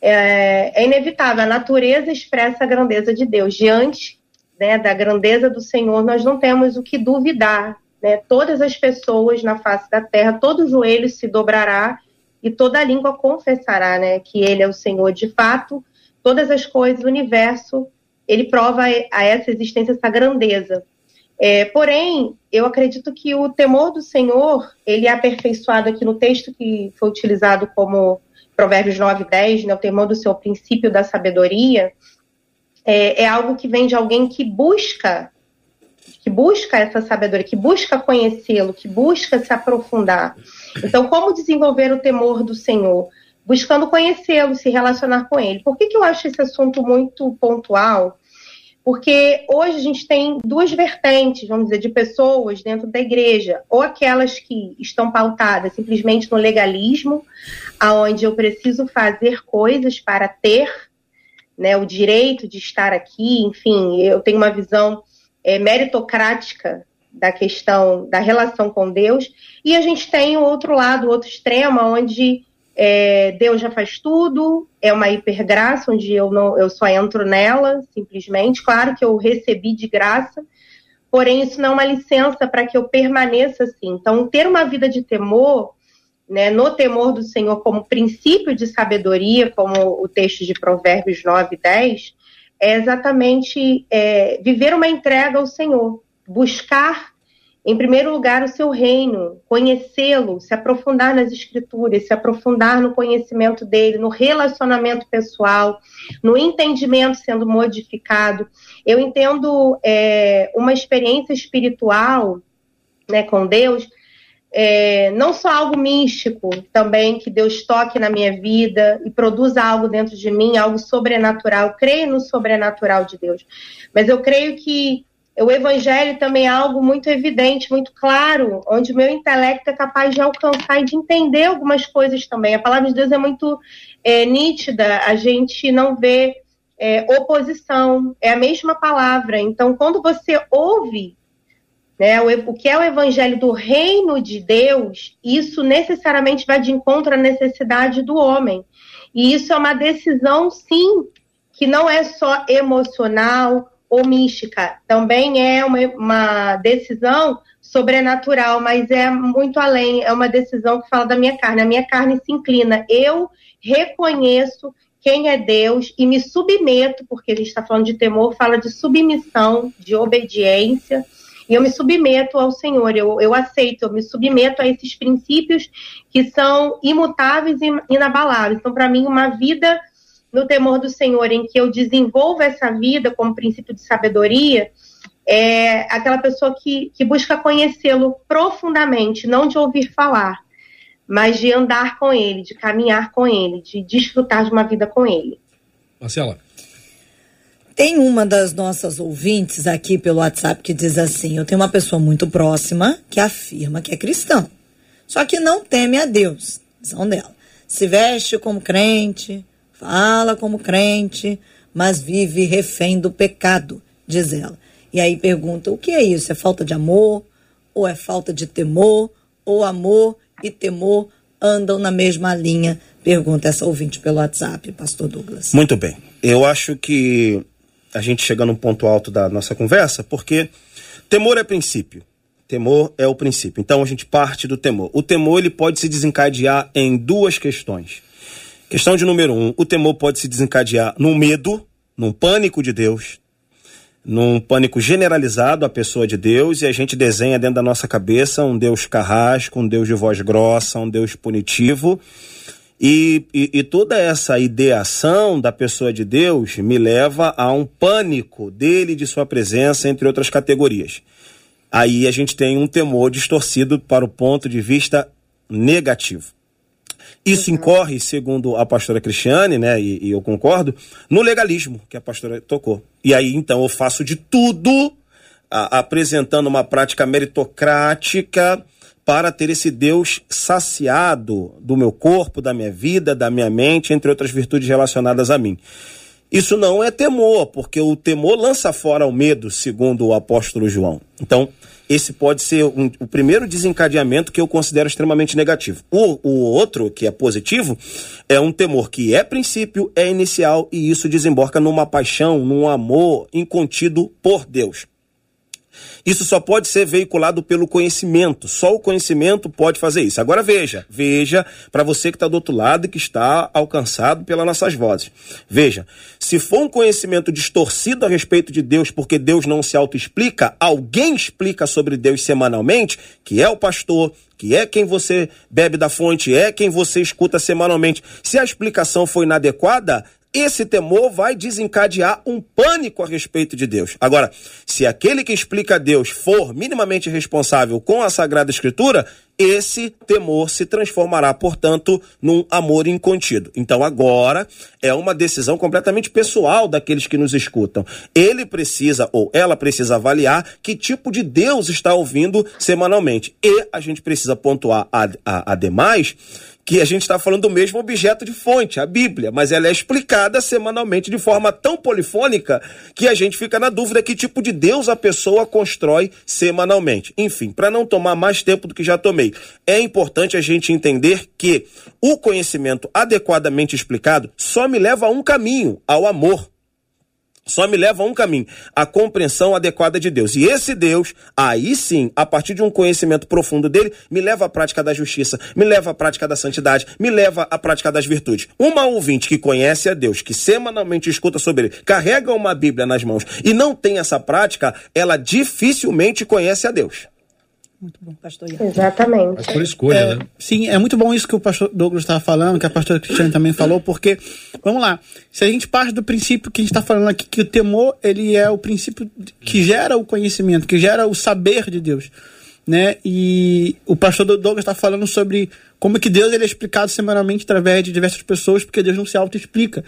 é, é inevitável. A natureza expressa a grandeza de Deus. Diante né, da grandeza do Senhor, nós não temos o que duvidar. Né? Todas as pessoas na face da terra, todo joelho se dobrará e toda língua confessará né, que Ele é o Senhor. De fato, todas as coisas, o universo, ele prova a essa existência, essa grandeza. É, porém, eu acredito que o temor do Senhor, ele é aperfeiçoado aqui no texto que foi utilizado como Provérbios 9 e 10, né, o temor do seu princípio da sabedoria, é, é algo que vem de alguém que busca, que busca essa sabedoria, que busca conhecê-lo, que busca se aprofundar. Então, como desenvolver o temor do Senhor? Buscando conhecê-lo, se relacionar com ele. Por que, que eu acho esse assunto muito pontual? Porque hoje a gente tem duas vertentes, vamos dizer, de pessoas dentro da igreja, ou aquelas que estão pautadas simplesmente no legalismo, aonde eu preciso fazer coisas para ter né, o direito de estar aqui, enfim, eu tenho uma visão é, meritocrática da questão da relação com Deus, e a gente tem o outro lado, o outro extremo, onde é, Deus já faz tudo, é uma hipergraça, onde eu, não, eu só entro nela, simplesmente. Claro que eu recebi de graça, porém isso não é uma licença para que eu permaneça assim. Então, ter uma vida de temor, né, no temor do Senhor como princípio de sabedoria, como o texto de Provérbios 9 e 10, é exatamente é, viver uma entrega ao Senhor, buscar em primeiro lugar, o seu reino, conhecê-lo, se aprofundar nas escrituras, se aprofundar no conhecimento dele, no relacionamento pessoal, no entendimento sendo modificado. Eu entendo é, uma experiência espiritual né, com Deus, é, não só algo místico também, que Deus toque na minha vida e produza algo dentro de mim, algo sobrenatural. Eu creio no sobrenatural de Deus, mas eu creio que o evangelho também é algo muito evidente, muito claro, onde o meu intelecto é capaz de alcançar e de entender algumas coisas também. A palavra de Deus é muito é, nítida, a gente não vê é, oposição, é a mesma palavra. Então, quando você ouve né, o, o que é o evangelho do reino de Deus, isso necessariamente vai de encontro à necessidade do homem. E isso é uma decisão, sim, que não é só emocional ou mística. Também é uma, uma decisão sobrenatural, mas é muito além. É uma decisão que fala da minha carne. A minha carne se inclina. Eu reconheço quem é Deus e me submeto, porque a gente está falando de temor, fala de submissão, de obediência. E eu me submeto ao Senhor, eu, eu aceito, eu me submeto a esses princípios que são imutáveis e inabaláveis. Então, para mim, uma vida no temor do Senhor, em que eu desenvolvo essa vida como princípio de sabedoria, é aquela pessoa que, que busca conhecê-lo profundamente, não de ouvir falar, mas de andar com ele, de caminhar com ele, de desfrutar de uma vida com ele. Marcela. Tem uma das nossas ouvintes aqui pelo WhatsApp que diz assim: Eu tenho uma pessoa muito próxima que afirma que é cristão, só que não teme a Deus, visão dela. Se veste como crente, fala como crente, mas vive refém do pecado, diz ela. E aí pergunta: o que é isso? É falta de amor? Ou é falta de temor? Ou amor e temor andam na mesma linha? Pergunta essa ouvinte pelo WhatsApp, Pastor Douglas. Muito bem. Eu acho que a gente chega num ponto alto da nossa conversa, porque temor é princípio. Temor é o princípio. Então a gente parte do temor. O temor ele pode se desencadear em duas questões. Questão de número um: o temor pode se desencadear num medo, num pânico de Deus, num pânico generalizado à pessoa de Deus, e a gente desenha dentro da nossa cabeça um Deus carrasco, um Deus de voz grossa, um Deus punitivo. E, e, e, toda essa ideação da pessoa de Deus me leva a um pânico dele, de sua presença, entre outras categorias. Aí a gente tem um temor distorcido para o ponto de vista negativo. Isso incorre, segundo a pastora Cristiane, né, e, e eu concordo, no legalismo que a pastora tocou. E aí, então, eu faço de tudo a, apresentando uma prática meritocrática para ter esse Deus saciado do meu corpo, da minha vida, da minha mente, entre outras virtudes relacionadas a mim. Isso não é temor, porque o temor lança fora o medo, segundo o apóstolo João. Então, esse pode ser um, o primeiro desencadeamento que eu considero extremamente negativo. O, o outro, que é positivo, é um temor que é princípio, é inicial e isso desemboca numa paixão, num amor incontido por Deus. Isso só pode ser veiculado pelo conhecimento. Só o conhecimento pode fazer isso. Agora veja, veja para você que está do outro lado e que está alcançado pelas nossas vozes. Veja, se for um conhecimento distorcido a respeito de Deus, porque Deus não se autoexplica, alguém explica sobre Deus semanalmente, que é o pastor, que é quem você bebe da fonte, é quem você escuta semanalmente. Se a explicação foi inadequada, esse temor vai desencadear um pânico a respeito de Deus. Agora, se aquele que explica Deus for minimamente responsável com a Sagrada Escritura, esse temor se transformará, portanto, num amor incontido. Então, agora é uma decisão completamente pessoal daqueles que nos escutam. Ele precisa ou ela precisa avaliar que tipo de Deus está ouvindo semanalmente. E a gente precisa pontuar, ademais, que a gente está falando do mesmo objeto de fonte, a Bíblia, mas ela é explicada semanalmente de forma tão polifônica que a gente fica na dúvida que tipo de Deus a pessoa constrói semanalmente. Enfim, para não tomar mais tempo do que já tomei, é importante a gente entender que o conhecimento adequadamente explicado só me leva a um caminho, ao amor só me leva a um caminho, a compreensão adequada de Deus. E esse Deus, aí sim, a partir de um conhecimento profundo dele, me leva à prática da justiça, me leva à prática da santidade, me leva à prática das virtudes. Uma ouvinte que conhece a Deus, que semanalmente escuta sobre ele, carrega uma Bíblia nas mãos e não tem essa prática, ela dificilmente conhece a Deus. Muito bom, pastor Ian. Exatamente. Mas por escolha, é, né? Sim, é muito bom isso que o pastor Douglas estava falando, que a pastora Cristiane também falou, porque, vamos lá, se a gente parte do princípio que a gente está falando aqui, que o temor, ele é o princípio que gera o conhecimento, que gera o saber de Deus né? E o pastor Douglas está falando sobre como que Deus ele é explicado semanalmente através de diversas pessoas, porque Deus não se auto-explica.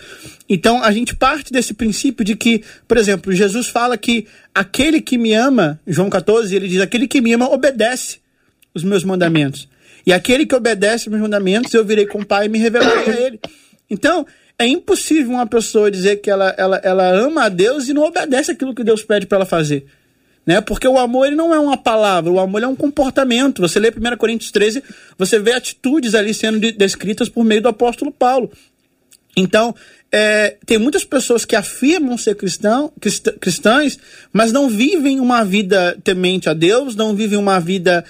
Então a gente parte desse princípio de que, por exemplo, Jesus fala que aquele que me ama, João 14, ele diz: aquele que me ama obedece os meus mandamentos. E aquele que obedece os meus mandamentos, eu virei com o Pai e me revelarei a ele. Então, é impossível uma pessoa dizer que ela, ela, ela ama a Deus e não obedece aquilo que Deus pede para ela fazer né? Porque o amor ele não é uma palavra, o amor é um comportamento. Você lê 1 Coríntios 13, você vê atitudes ali sendo descritas por meio do apóstolo Paulo. Então, é, tem muitas pessoas que afirmam ser cristão, cristãs, mas não vivem uma vida temente a Deus, não vivem uma vida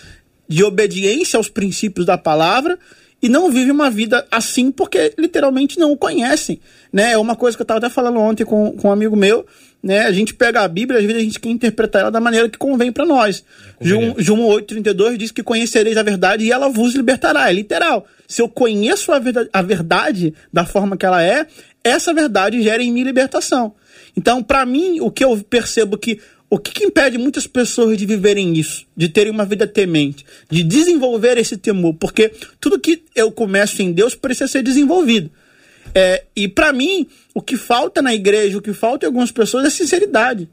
de obediência aos princípios da palavra e não vivem uma vida assim porque literalmente não o conhecem. Né? É uma coisa que eu estava até falando ontem com, com um amigo meu né? A gente pega a Bíblia, às vezes a gente quer interpretar ela da maneira que convém para nós. É João, João 8,32 diz que conhecereis a verdade e ela vos libertará. É literal. Se eu conheço a verdade, a verdade da forma que ela é, essa verdade gera em mim libertação. Então, para mim, o que eu percebo que o que, que, impede muitas pessoas de viverem isso, de terem uma vida temente, de desenvolver esse temor? Porque tudo que eu começo em Deus precisa ser desenvolvido. É, e para mim, o que falta na igreja, o que falta em algumas pessoas é sinceridade.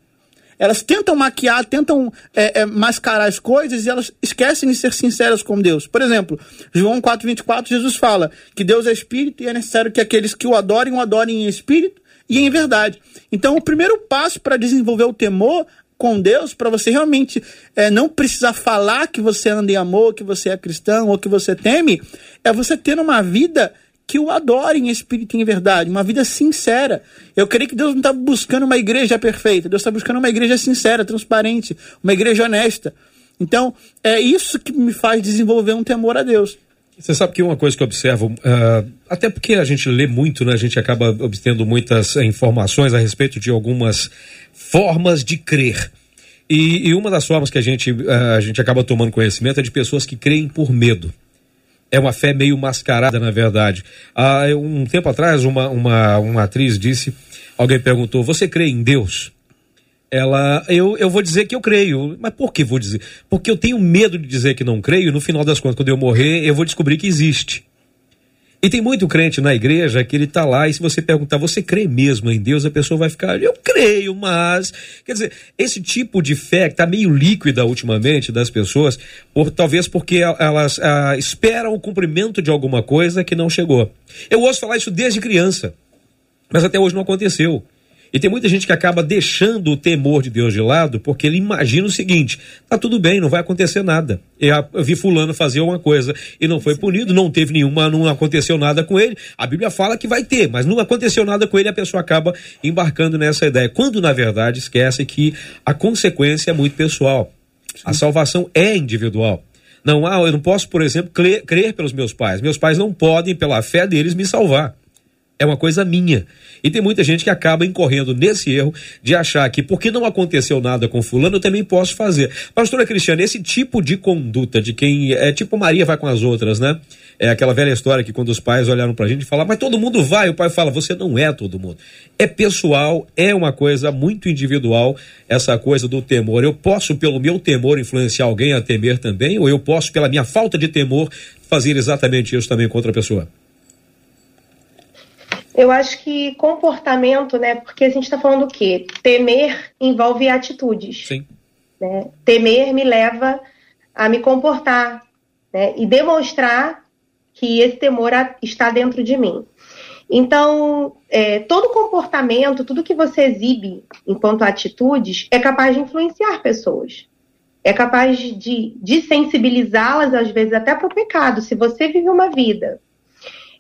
Elas tentam maquiar, tentam é, é, mascarar as coisas e elas esquecem de ser sinceras com Deus. Por exemplo, João 4,24, Jesus fala que Deus é espírito e é necessário que aqueles que o adorem, o adorem em espírito e em verdade. Então, o primeiro passo para desenvolver o temor com Deus, para você realmente é, não precisar falar que você anda em amor, que você é cristão ou que você teme, é você ter uma vida que o adorem em espírito e em verdade, uma vida sincera. Eu creio que Deus não está buscando uma igreja perfeita, Deus está buscando uma igreja sincera, transparente, uma igreja honesta. Então, é isso que me faz desenvolver um temor a Deus. Você sabe que uma coisa que eu observo, uh, até porque a gente lê muito, né, a gente acaba obtendo muitas uh, informações a respeito de algumas formas de crer. E, e uma das formas que a gente, uh, a gente acaba tomando conhecimento é de pessoas que creem por medo é uma fé meio mascarada, na verdade. Há um tempo atrás, uma, uma, uma atriz disse, alguém perguntou, você crê em Deus? Ela, eu, eu vou dizer que eu creio. Mas por que vou dizer? Porque eu tenho medo de dizer que não creio, e no final das contas, quando eu morrer, eu vou descobrir que existe. E tem muito crente na igreja que ele está lá e se você perguntar, você crê mesmo em Deus? A pessoa vai ficar, eu creio, mas. Quer dizer, esse tipo de fé que está meio líquida ultimamente das pessoas, por, talvez porque elas ah, esperam o cumprimento de alguma coisa que não chegou. Eu ouço falar isso desde criança, mas até hoje não aconteceu. E tem muita gente que acaba deixando o temor de Deus de lado porque ele imagina o seguinte: tá tudo bem, não vai acontecer nada. Eu, vi Fulano fazer uma coisa e não foi punido, não teve nenhuma, não aconteceu nada com ele. A Bíblia fala que vai ter, mas não aconteceu nada com ele, a pessoa acaba embarcando nessa ideia. Quando na verdade esquece que a consequência é muito pessoal. A salvação é individual. Não há, eu não posso, por exemplo, crer, crer pelos meus pais. Meus pais não podem, pela fé deles, me salvar é uma coisa minha. E tem muita gente que acaba incorrendo nesse erro de achar que porque não aconteceu nada com fulano, eu também posso fazer. Pastora Cristiana, esse tipo de conduta de quem é tipo Maria vai com as outras, né? É aquela velha história que quando os pais olharam pra gente e falaram, mas todo mundo vai, o pai fala, você não é todo mundo. É pessoal, é uma coisa muito individual, essa coisa do temor. Eu posso, pelo meu temor, influenciar alguém a temer também, ou eu posso, pela minha falta de temor, fazer exatamente isso também com outra pessoa? Eu acho que comportamento, né? Porque a gente está falando o quê? Temer envolve atitudes. Sim. Né? Temer me leva a me comportar né? e demonstrar que esse temor está dentro de mim. Então, é, todo comportamento, tudo que você exibe enquanto atitudes, é capaz de influenciar pessoas. É capaz de, de sensibilizá-las, às vezes, até para o pecado. Se você vive uma vida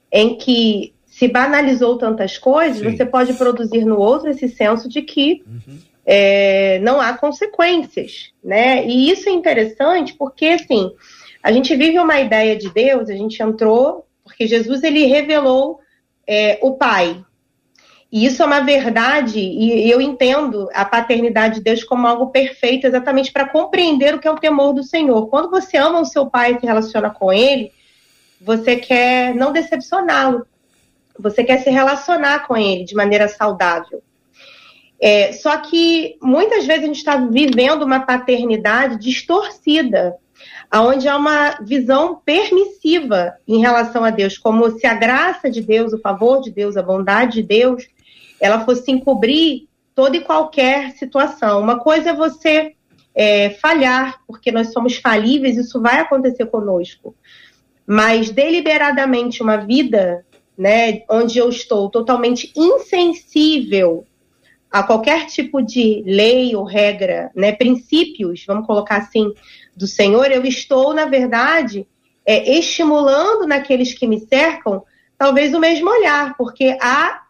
em que se banalizou tantas coisas, Sim. você pode produzir no outro esse senso de que uhum. é, não há consequências, né? E isso é interessante porque, assim, a gente vive uma ideia de Deus, a gente entrou, porque Jesus, ele revelou é, o Pai. E isso é uma verdade, e eu entendo a paternidade de Deus como algo perfeito, exatamente para compreender o que é o temor do Senhor. Quando você ama o seu pai e se relaciona com ele, você quer não decepcioná-lo. Você quer se relacionar com ele de maneira saudável. É, só que muitas vezes a gente está vivendo uma paternidade distorcida, onde há uma visão permissiva em relação a Deus, como se a graça de Deus, o favor de Deus, a bondade de Deus, ela fosse encobrir toda e qualquer situação. Uma coisa é você é, falhar, porque nós somos falíveis, isso vai acontecer conosco. Mas deliberadamente uma vida né, onde eu estou totalmente insensível a qualquer tipo de lei ou regra, né, princípios, vamos colocar assim, do Senhor, eu estou, na verdade, é, estimulando naqueles que me cercam, talvez o mesmo olhar, porque há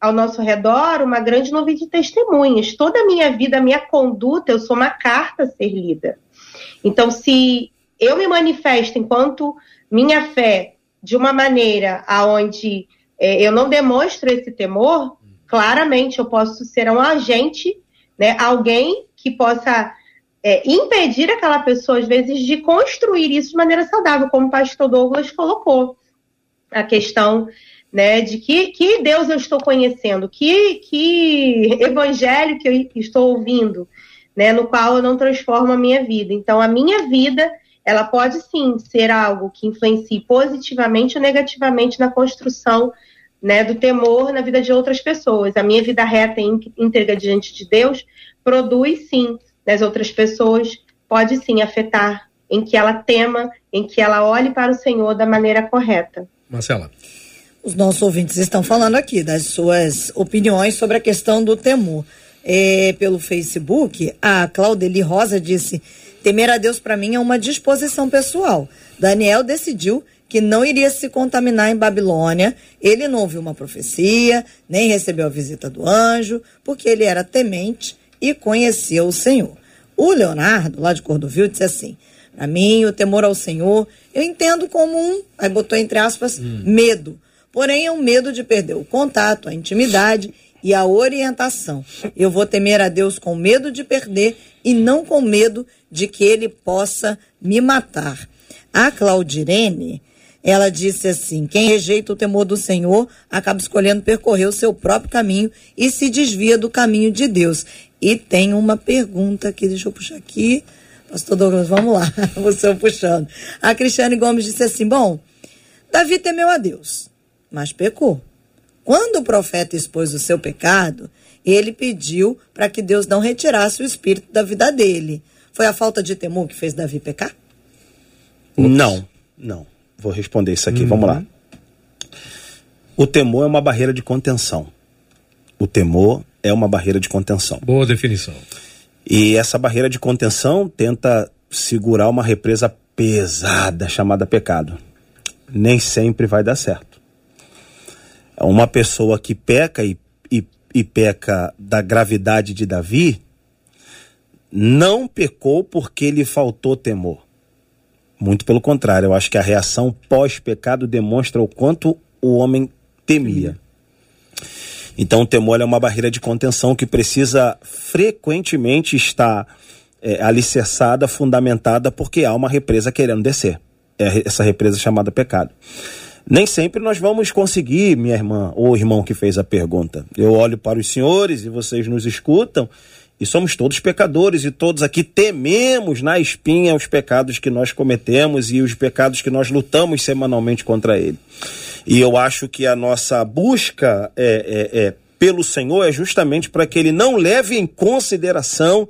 ao nosso redor uma grande nuvem de testemunhas. Toda a minha vida, a minha conduta, eu sou uma carta a ser lida. Então, se eu me manifesto enquanto minha fé de uma maneira aonde é, eu não demonstro esse temor, claramente eu posso ser um agente, né, alguém que possa é, impedir aquela pessoa, às vezes, de construir isso de maneira saudável, como o pastor Douglas colocou. A questão né, de que, que Deus eu estou conhecendo, que, que evangelho que eu estou ouvindo, né, no qual eu não transformo a minha vida. Então, a minha vida ela pode sim ser algo que influencie positivamente ou negativamente na construção né, do temor na vida de outras pessoas. A minha vida reta e íntegra diante de Deus produz sim nas outras pessoas, pode sim afetar em que ela tema, em que ela olhe para o Senhor da maneira correta. Marcela. Os nossos ouvintes estão falando aqui das suas opiniões sobre a questão do temor. É, pelo Facebook, a Claudeli Rosa disse Temer a Deus para mim é uma disposição pessoal. Daniel decidiu que não iria se contaminar em Babilônia. Ele não ouviu uma profecia, nem recebeu a visita do anjo, porque ele era temente e conhecia o Senhor. O Leonardo, lá de Cordovil, disse assim: Para mim, o temor ao Senhor, eu entendo como um, aí botou entre aspas, hum. medo. Porém, é um medo de perder o contato, a intimidade e a orientação. Eu vou temer a Deus com medo de perder e não com medo de que ele possa me matar. A Claudirene, ela disse assim: quem rejeita o temor do Senhor acaba escolhendo percorrer o seu próprio caminho e se desvia do caminho de Deus. E tem uma pergunta aqui, deixa eu puxar aqui. Pastor Douglas, vamos lá, você puxando. A Cristiane Gomes disse assim: bom, Davi temeu a Deus mas pecou. Quando o profeta expôs o seu pecado, ele pediu para que Deus não retirasse o espírito da vida dele. Foi a falta de temor que fez Davi pecar? Não, não. Vou responder isso aqui. Uhum. Vamos lá. O temor é uma barreira de contenção. O temor é uma barreira de contenção. Boa definição. E essa barreira de contenção tenta segurar uma represa pesada chamada pecado. Nem sempre vai dar certo. Uma pessoa que peca e, e, e peca da gravidade de Davi não pecou porque lhe faltou temor. Muito pelo contrário, eu acho que a reação pós-pecado demonstra o quanto o homem temia. Então, o temor é uma barreira de contenção que precisa frequentemente estar é, alicerçada, fundamentada, porque há uma represa querendo descer. É essa represa chamada pecado. Nem sempre nós vamos conseguir, minha irmã ou irmão que fez a pergunta. Eu olho para os senhores e vocês nos escutam e somos todos pecadores e todos aqui tememos na espinha os pecados que nós cometemos e os pecados que nós lutamos semanalmente contra ele. E eu acho que a nossa busca é, é, é pelo Senhor é justamente para que ele não leve em consideração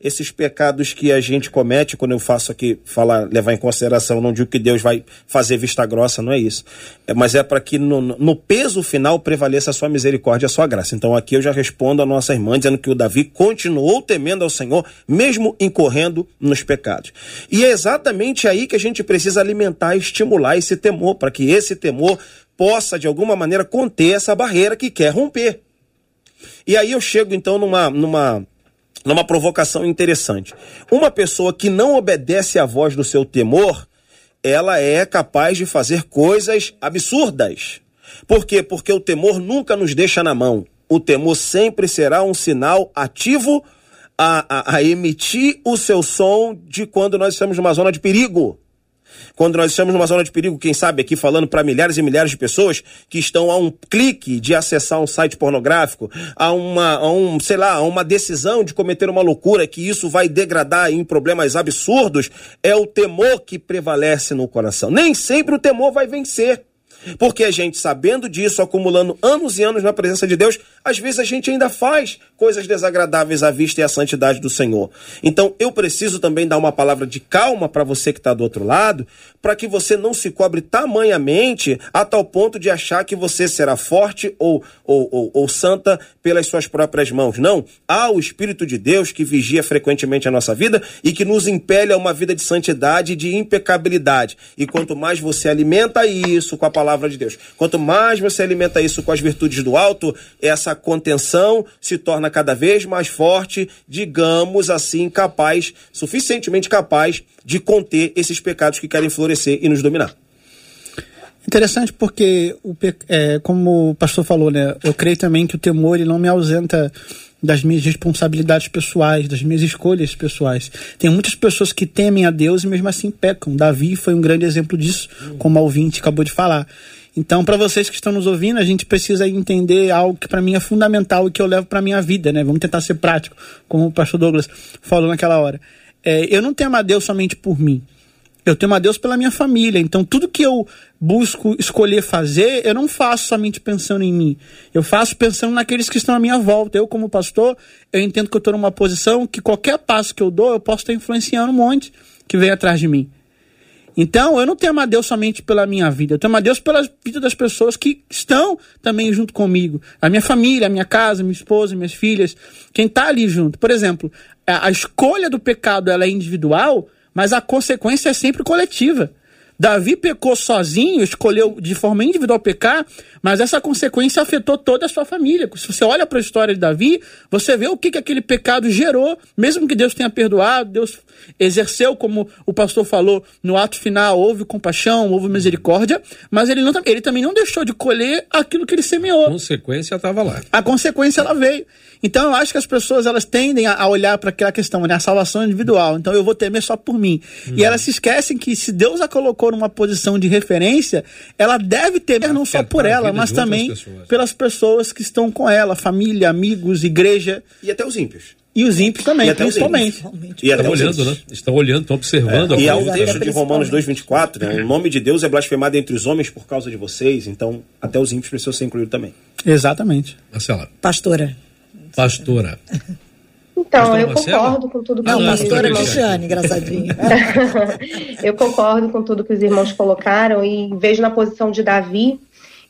esses pecados que a gente comete, quando eu faço aqui falar, levar em consideração, não digo que Deus vai fazer vista grossa, não é isso. É, mas é para que no, no, peso final prevaleça a sua misericórdia a sua graça. Então aqui eu já respondo a nossa irmã dizendo que o Davi continuou temendo ao Senhor, mesmo incorrendo nos pecados. E é exatamente aí que a gente precisa alimentar e estimular esse temor, para que esse temor possa, de alguma maneira, conter essa barreira que quer romper. E aí eu chego então numa, numa numa provocação interessante. Uma pessoa que não obedece à voz do seu temor, ela é capaz de fazer coisas absurdas. Por quê? Porque o temor nunca nos deixa na mão. O temor sempre será um sinal ativo a, a, a emitir o seu som de quando nós estamos numa zona de perigo quando nós estamos numa zona de perigo, quem sabe aqui falando para milhares e milhares de pessoas que estão a um clique de acessar um site pornográfico, a uma, a um, sei lá, a uma decisão de cometer uma loucura que isso vai degradar em problemas absurdos, é o temor que prevalece no coração. Nem sempre o temor vai vencer. Porque a gente, sabendo disso, acumulando anos e anos na presença de Deus, às vezes a gente ainda faz coisas desagradáveis à vista e à santidade do Senhor. Então eu preciso também dar uma palavra de calma para você que está do outro lado, para que você não se cobre tamanhamente a tal ponto de achar que você será forte ou, ou, ou, ou santa pelas suas próprias mãos. Não. Há o Espírito de Deus que vigia frequentemente a nossa vida e que nos impele a uma vida de santidade e de impecabilidade. E quanto mais você alimenta isso com a palavra de Deus, quanto mais você alimenta isso com as virtudes do alto, essa contenção se torna cada vez mais forte, digamos assim, capaz, suficientemente capaz de conter esses pecados que querem florescer e nos dominar. Interessante porque, o, é, como o pastor falou, né, eu creio também que o temor ele não me ausenta das minhas responsabilidades pessoais, das minhas escolhas pessoais. Tem muitas pessoas que temem a Deus e mesmo assim pecam. Davi foi um grande exemplo disso, como a ouvinte acabou de falar. Então, para vocês que estão nos ouvindo, a gente precisa entender algo que para mim é fundamental e que eu levo para minha vida, né? Vamos tentar ser prático, como o pastor Douglas falou naquela hora. É, eu não temo a Deus somente por mim. Eu temo a Deus pela minha família. Então, tudo que eu busco escolher fazer, eu não faço somente pensando em mim. Eu faço pensando naqueles que estão à minha volta. Eu, como pastor, eu entendo que eu estou numa posição que qualquer passo que eu dou, eu posso estar influenciando um monte que vem atrás de mim. Então, eu não temo a Deus somente pela minha vida, eu temo a Deus pela vida das pessoas que estão também junto comigo. A minha família, a minha casa, minha esposa, minhas filhas, quem está ali junto. Por exemplo, a escolha do pecado ela é individual, mas a consequência é sempre coletiva. Davi pecou sozinho, escolheu de forma individual pecar, mas essa consequência afetou toda a sua família. Se você olha para a história de Davi, você vê o que, que aquele pecado gerou, mesmo que Deus tenha perdoado, Deus exerceu, como o pastor falou, no ato final, houve compaixão, houve misericórdia, mas ele, não, ele também não deixou de colher aquilo que ele semeou. A consequência estava lá. A consequência ela veio. Então eu acho que as pessoas elas tendem a, olhar para aquela questão, né? A salvação individual. Então eu vou temer só por mim. Uhum. E elas se esquecem que se Deus a colocou numa posição de referência, ela deve temer não só por ela, mas também pessoas. pelas pessoas que estão com ela, família, amigos, igreja. E até os ímpios. E os ímpios também, principalmente. E estão olhando, né? Estão olhando, estão observando. É. E há o texto de Romanos 2,24, né? O nome de Deus é blasfemado entre os homens por causa de vocês, então até os ímpios precisam ser incluídos também. Exatamente. Marcela. Pastora. Pastora. Então, eu concordo com tudo que Não, pastora Cristiane, engraçadinho. eu concordo com tudo que os irmãos colocaram e vejo na posição de Davi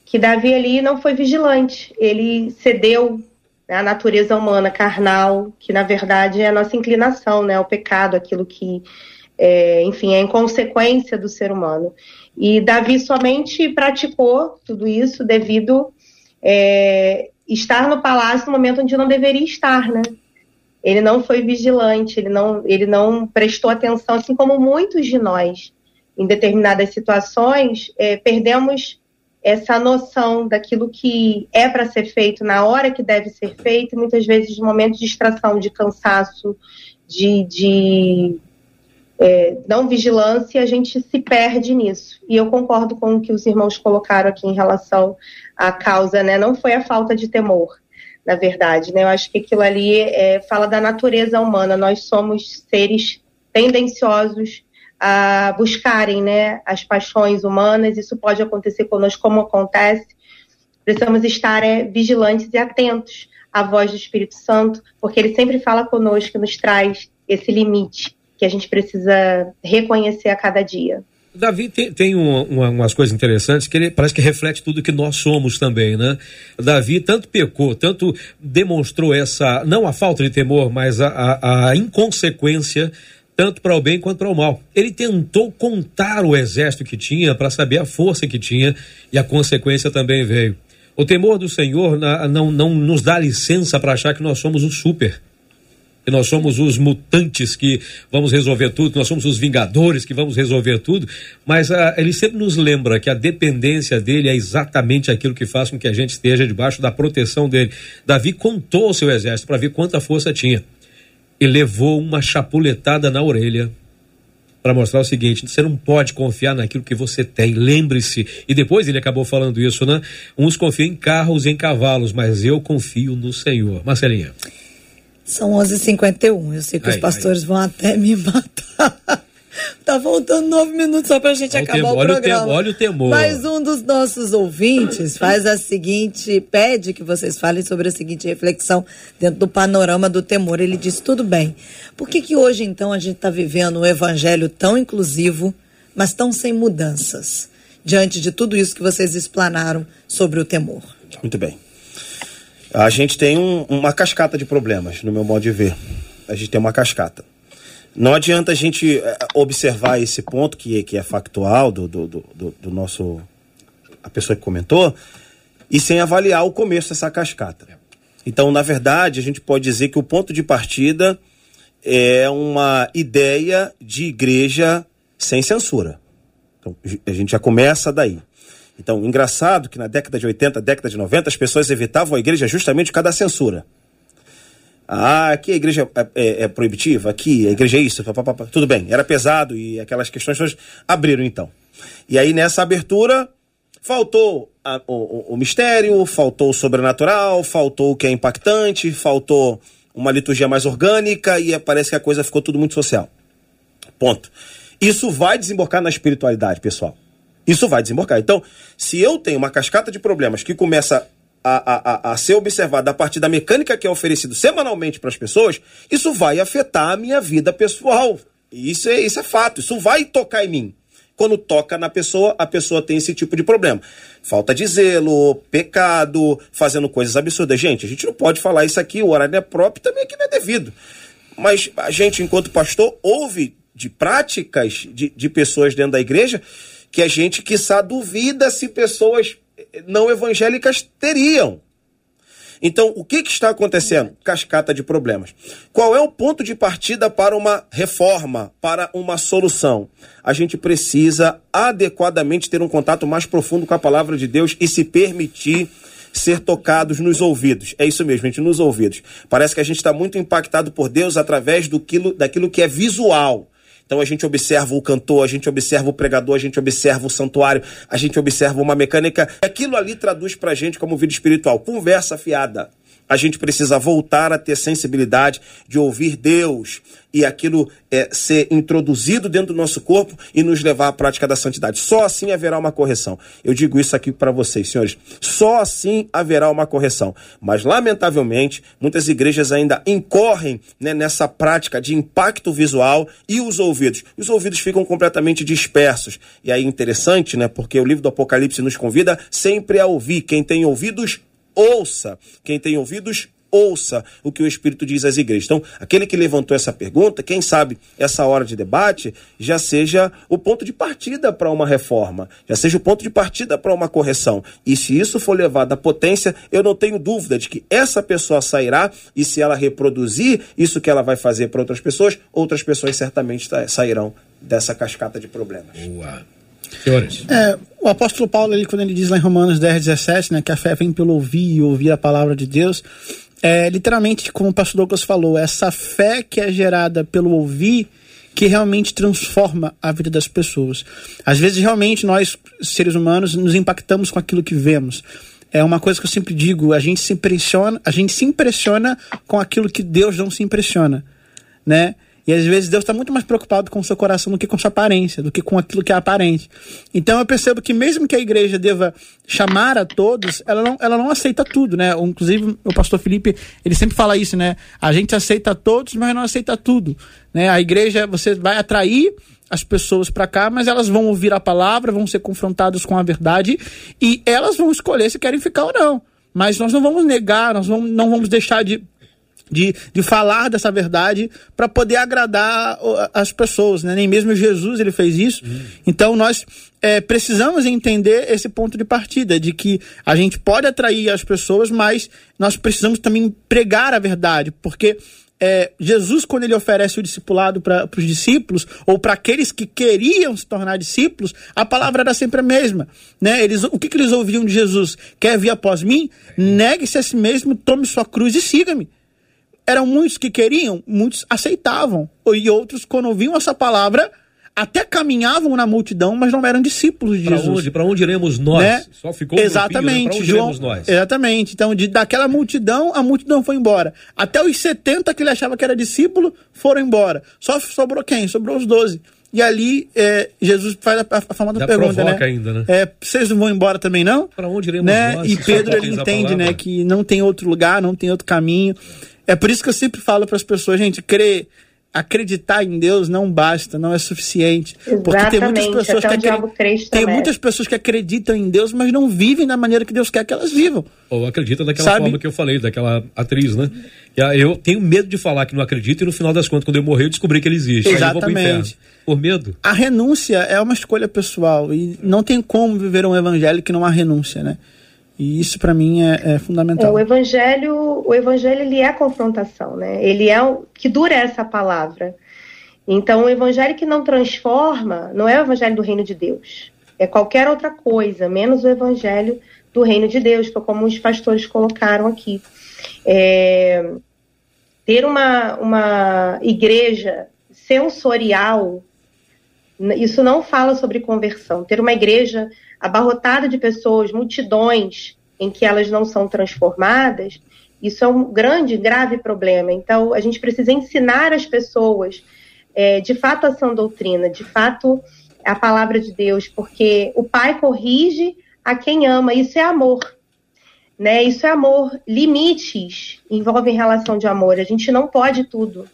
que Davi ali não foi vigilante. Ele cedeu né, à natureza humana, carnal, que na verdade é a nossa inclinação, né? O pecado, aquilo que, é, enfim, é inconsequência do ser humano. E Davi somente praticou tudo isso devido é, estar no palácio no momento onde não deveria estar, né? Ele não foi vigilante, ele não, ele não prestou atenção, assim como muitos de nós, em determinadas situações, é, perdemos essa noção daquilo que é para ser feito na hora que deve ser feito, muitas vezes de momentos de distração, de cansaço, de, de é, não vigilância, a gente se perde nisso. E eu concordo com o que os irmãos colocaram aqui em relação à causa, né? Não foi a falta de temor, na verdade. Né? Eu acho que aquilo ali é, fala da natureza humana. Nós somos seres tendenciosos a buscarem né, as paixões humanas. Isso pode acontecer conosco, como acontece. Precisamos estar é, vigilantes e atentos à voz do Espírito Santo, porque ele sempre fala conosco nos traz esse limite que a gente precisa reconhecer a cada dia. Davi tem, tem uma, uma, umas coisas interessantes que ele parece que reflete tudo que nós somos também, né? Davi tanto pecou, tanto demonstrou essa, não a falta de temor, mas a, a, a inconsequência, tanto para o bem quanto para o mal. Ele tentou contar o exército que tinha para saber a força que tinha e a consequência também veio. O temor do Senhor não, não nos dá licença para achar que nós somos o super que nós somos os mutantes que vamos resolver tudo, que nós somos os vingadores que vamos resolver tudo, mas ah, ele sempre nos lembra que a dependência dele é exatamente aquilo que faz com que a gente esteja debaixo da proteção dele. Davi contou o seu exército para ver quanta força tinha e levou uma chapuletada na orelha para mostrar o seguinte: você não pode confiar naquilo que você tem. Lembre-se. E depois ele acabou falando isso, né? Uns confiam em carros e em cavalos, mas eu confio no Senhor. Marcelinha. São 11h51. Eu sei que os pastores vão até me matar. tá faltando nove minutos só pra gente olha acabar o, temor, o programa. Olha o, olha o temor. Mas um dos nossos ouvintes faz a seguinte, pede que vocês falem sobre a seguinte reflexão dentro do panorama do temor. Ele diz, tudo bem, por que que hoje então a gente está vivendo um evangelho tão inclusivo, mas tão sem mudanças, diante de tudo isso que vocês explanaram sobre o temor? Muito bem. A gente tem um, uma cascata de problemas, no meu modo de ver. A gente tem uma cascata. Não adianta a gente eh, observar esse ponto que, que é factual do, do, do, do nosso. a pessoa que comentou, e sem avaliar o começo dessa cascata. Então, na verdade, a gente pode dizer que o ponto de partida é uma ideia de igreja sem censura. Então, a gente já começa daí. Então, engraçado que na década de 80, década de 90, as pessoas evitavam a igreja justamente por causa da censura. Ah, aqui a igreja é, é, é proibitiva, aqui a igreja é isso, tudo bem, era pesado e aquelas questões abriram então. E aí nessa abertura faltou a, o, o, mistério, faltou o sobrenatural, faltou o que é impactante, faltou uma liturgia mais orgânica e parece que a coisa ficou tudo muito social. Ponto. Isso vai desembocar na espiritualidade, pessoal. Isso vai desembocar. Então, se eu tenho uma cascata de problemas que começa a, a, a, ser observada a partir da mecânica que é oferecido semanalmente para as pessoas, isso vai afetar a minha vida pessoal. Isso é, isso é fato, isso vai tocar em mim. Quando toca na pessoa, a pessoa tem esse tipo de problema. Falta de zelo, pecado, fazendo coisas absurdas. Gente, a gente não pode falar isso aqui, o horário é próprio também aqui não é devido. Mas a gente, enquanto pastor, ouve de práticas de, de pessoas dentro da igreja que a gente, quiçá, duvida se pessoas não evangélicas teriam. Então, o que, que, está acontecendo? Cascata de problemas. Qual é o ponto de partida para uma reforma, para uma solução? A gente precisa adequadamente ter um contato mais profundo com a palavra de Deus e se permitir ser tocados nos ouvidos. É isso mesmo, gente, nos ouvidos. Parece que a gente está muito impactado por Deus através do quilo, daquilo que é visual. Então a gente observa o cantor, a gente observa o pregador, a gente observa o santuário, a gente observa uma mecânica. Aquilo ali traduz pra gente como vida espiritual. Conversa fiada. A gente precisa voltar a ter sensibilidade de ouvir Deus e aquilo é, ser introduzido dentro do nosso corpo e nos levar à prática da santidade. Só assim haverá uma correção. Eu digo isso aqui para vocês, senhores. Só assim haverá uma correção. Mas, lamentavelmente, muitas igrejas ainda incorrem né, nessa prática de impacto visual e os ouvidos. Os ouvidos ficam completamente dispersos. E aí, interessante, né? Porque o livro do Apocalipse nos convida sempre a ouvir. Quem tem ouvidos, ouça. Quem tem ouvidos, ouça o que o Espírito diz às igrejas. Então, aquele que levantou essa pergunta, quem sabe essa hora de debate já seja o ponto de partida para uma reforma, já seja o ponto de partida para uma correção. E se isso for levado à potência, eu não tenho dúvida de que essa pessoa sairá e se ela reproduzir isso que ela vai fazer para outras pessoas, outras pessoas certamente sairão dessa cascata de problemas. Boa. Senhores. É, o apóstolo Paulo, ele, quando ele diz lá em Romanos 10, 17, né, que a fé vem pelo ouvir e ouvir a palavra de Deus, é literalmente, como o pastor Douglas falou, essa fé que é gerada pelo ouvir que realmente transforma a vida das pessoas. Às vezes, realmente, nós, seres humanos, nos impactamos com aquilo que vemos. É uma coisa que eu sempre digo, a gente se impressiona, a gente se impressiona com aquilo que Deus não se impressiona, né? E às vezes Deus está muito mais preocupado com o seu coração do que com sua aparência, do que com aquilo que é aparente. Então eu percebo que mesmo que a igreja deva chamar a todos, ela não, ela não aceita tudo, né? Inclusive o pastor Felipe, ele sempre fala isso, né? A gente aceita todos, mas não aceita tudo, né? A igreja, você vai atrair as pessoas para cá, mas elas vão ouvir a palavra, vão ser confrontadas com a verdade e elas vão escolher se querem ficar ou não. Mas nós não vamos negar, nós não vamos deixar de de, de falar dessa verdade para poder agradar as pessoas, né? Nem mesmo Jesus ele fez isso. Uhum. Então nós é, precisamos entender esse ponto de partida, de que a gente pode atrair as pessoas, mas nós precisamos também pregar a verdade, porque é, Jesus, quando ele oferece o discipulado para os discípulos, ou para aqueles que queriam se tornar discípulos, a palavra era sempre a mesma. Né? Eles, o que, que eles ouviam de Jesus? Quer vir após mim? Negue-se a si mesmo, tome sua cruz e siga-me eram muitos que queriam, muitos aceitavam. E outros, quando ouviam essa palavra, até caminhavam na multidão, mas não eram discípulos de pra Jesus. Onde, para onde iremos nós? Né? Só ficou Exatamente. Um grupinho, né? João, nós? Exatamente. Então, de, daquela multidão, a multidão foi embora. Até os 70 que ele achava que era discípulo foram embora. Só sobrou quem? Sobrou os 12. E ali é, Jesus faz a, a famosa pergunta, né? Ainda, né? É, vocês não vão embora também não? Para onde iremos né? nós? E Pedro ele entende, né, que não tem outro lugar, não tem outro caminho. É por isso que eu sempre falo para as pessoas, gente, crer, acreditar em Deus não basta, não é suficiente. Exatamente. Porque tem muitas pessoas Até que acreditam, tem muitas pessoas que acreditam em Deus, mas não vivem da maneira que Deus quer que elas vivam. Ou acreditam daquela Sabe? forma que eu falei, daquela atriz, né? Eu tenho medo de falar que não acredito e no final das contas, quando eu morrer, eu descobri que ele existe. Exatamente. Por medo. A renúncia é uma escolha pessoal e não tem como viver um evangelho que não há renúncia, né? E isso para mim é, é fundamental. É, o evangelho, o evangelho ele é confrontação, né? Ele é o que dura essa palavra. Então, o evangelho que não transforma não é o evangelho do reino de Deus. É qualquer outra coisa, menos o evangelho do reino de Deus, como os pastores colocaram aqui. É, ter uma, uma igreja sensorial, isso não fala sobre conversão. Ter uma igreja abarrotada de pessoas, multidões em que elas não são transformadas, isso é um grande, grave problema. Então, a gente precisa ensinar as pessoas, é, de fato, a sã doutrina, de fato, a palavra de Deus, porque o pai corrige a quem ama, isso é amor. Né? Isso é amor. Limites envolvem relação de amor. A gente não pode tudo.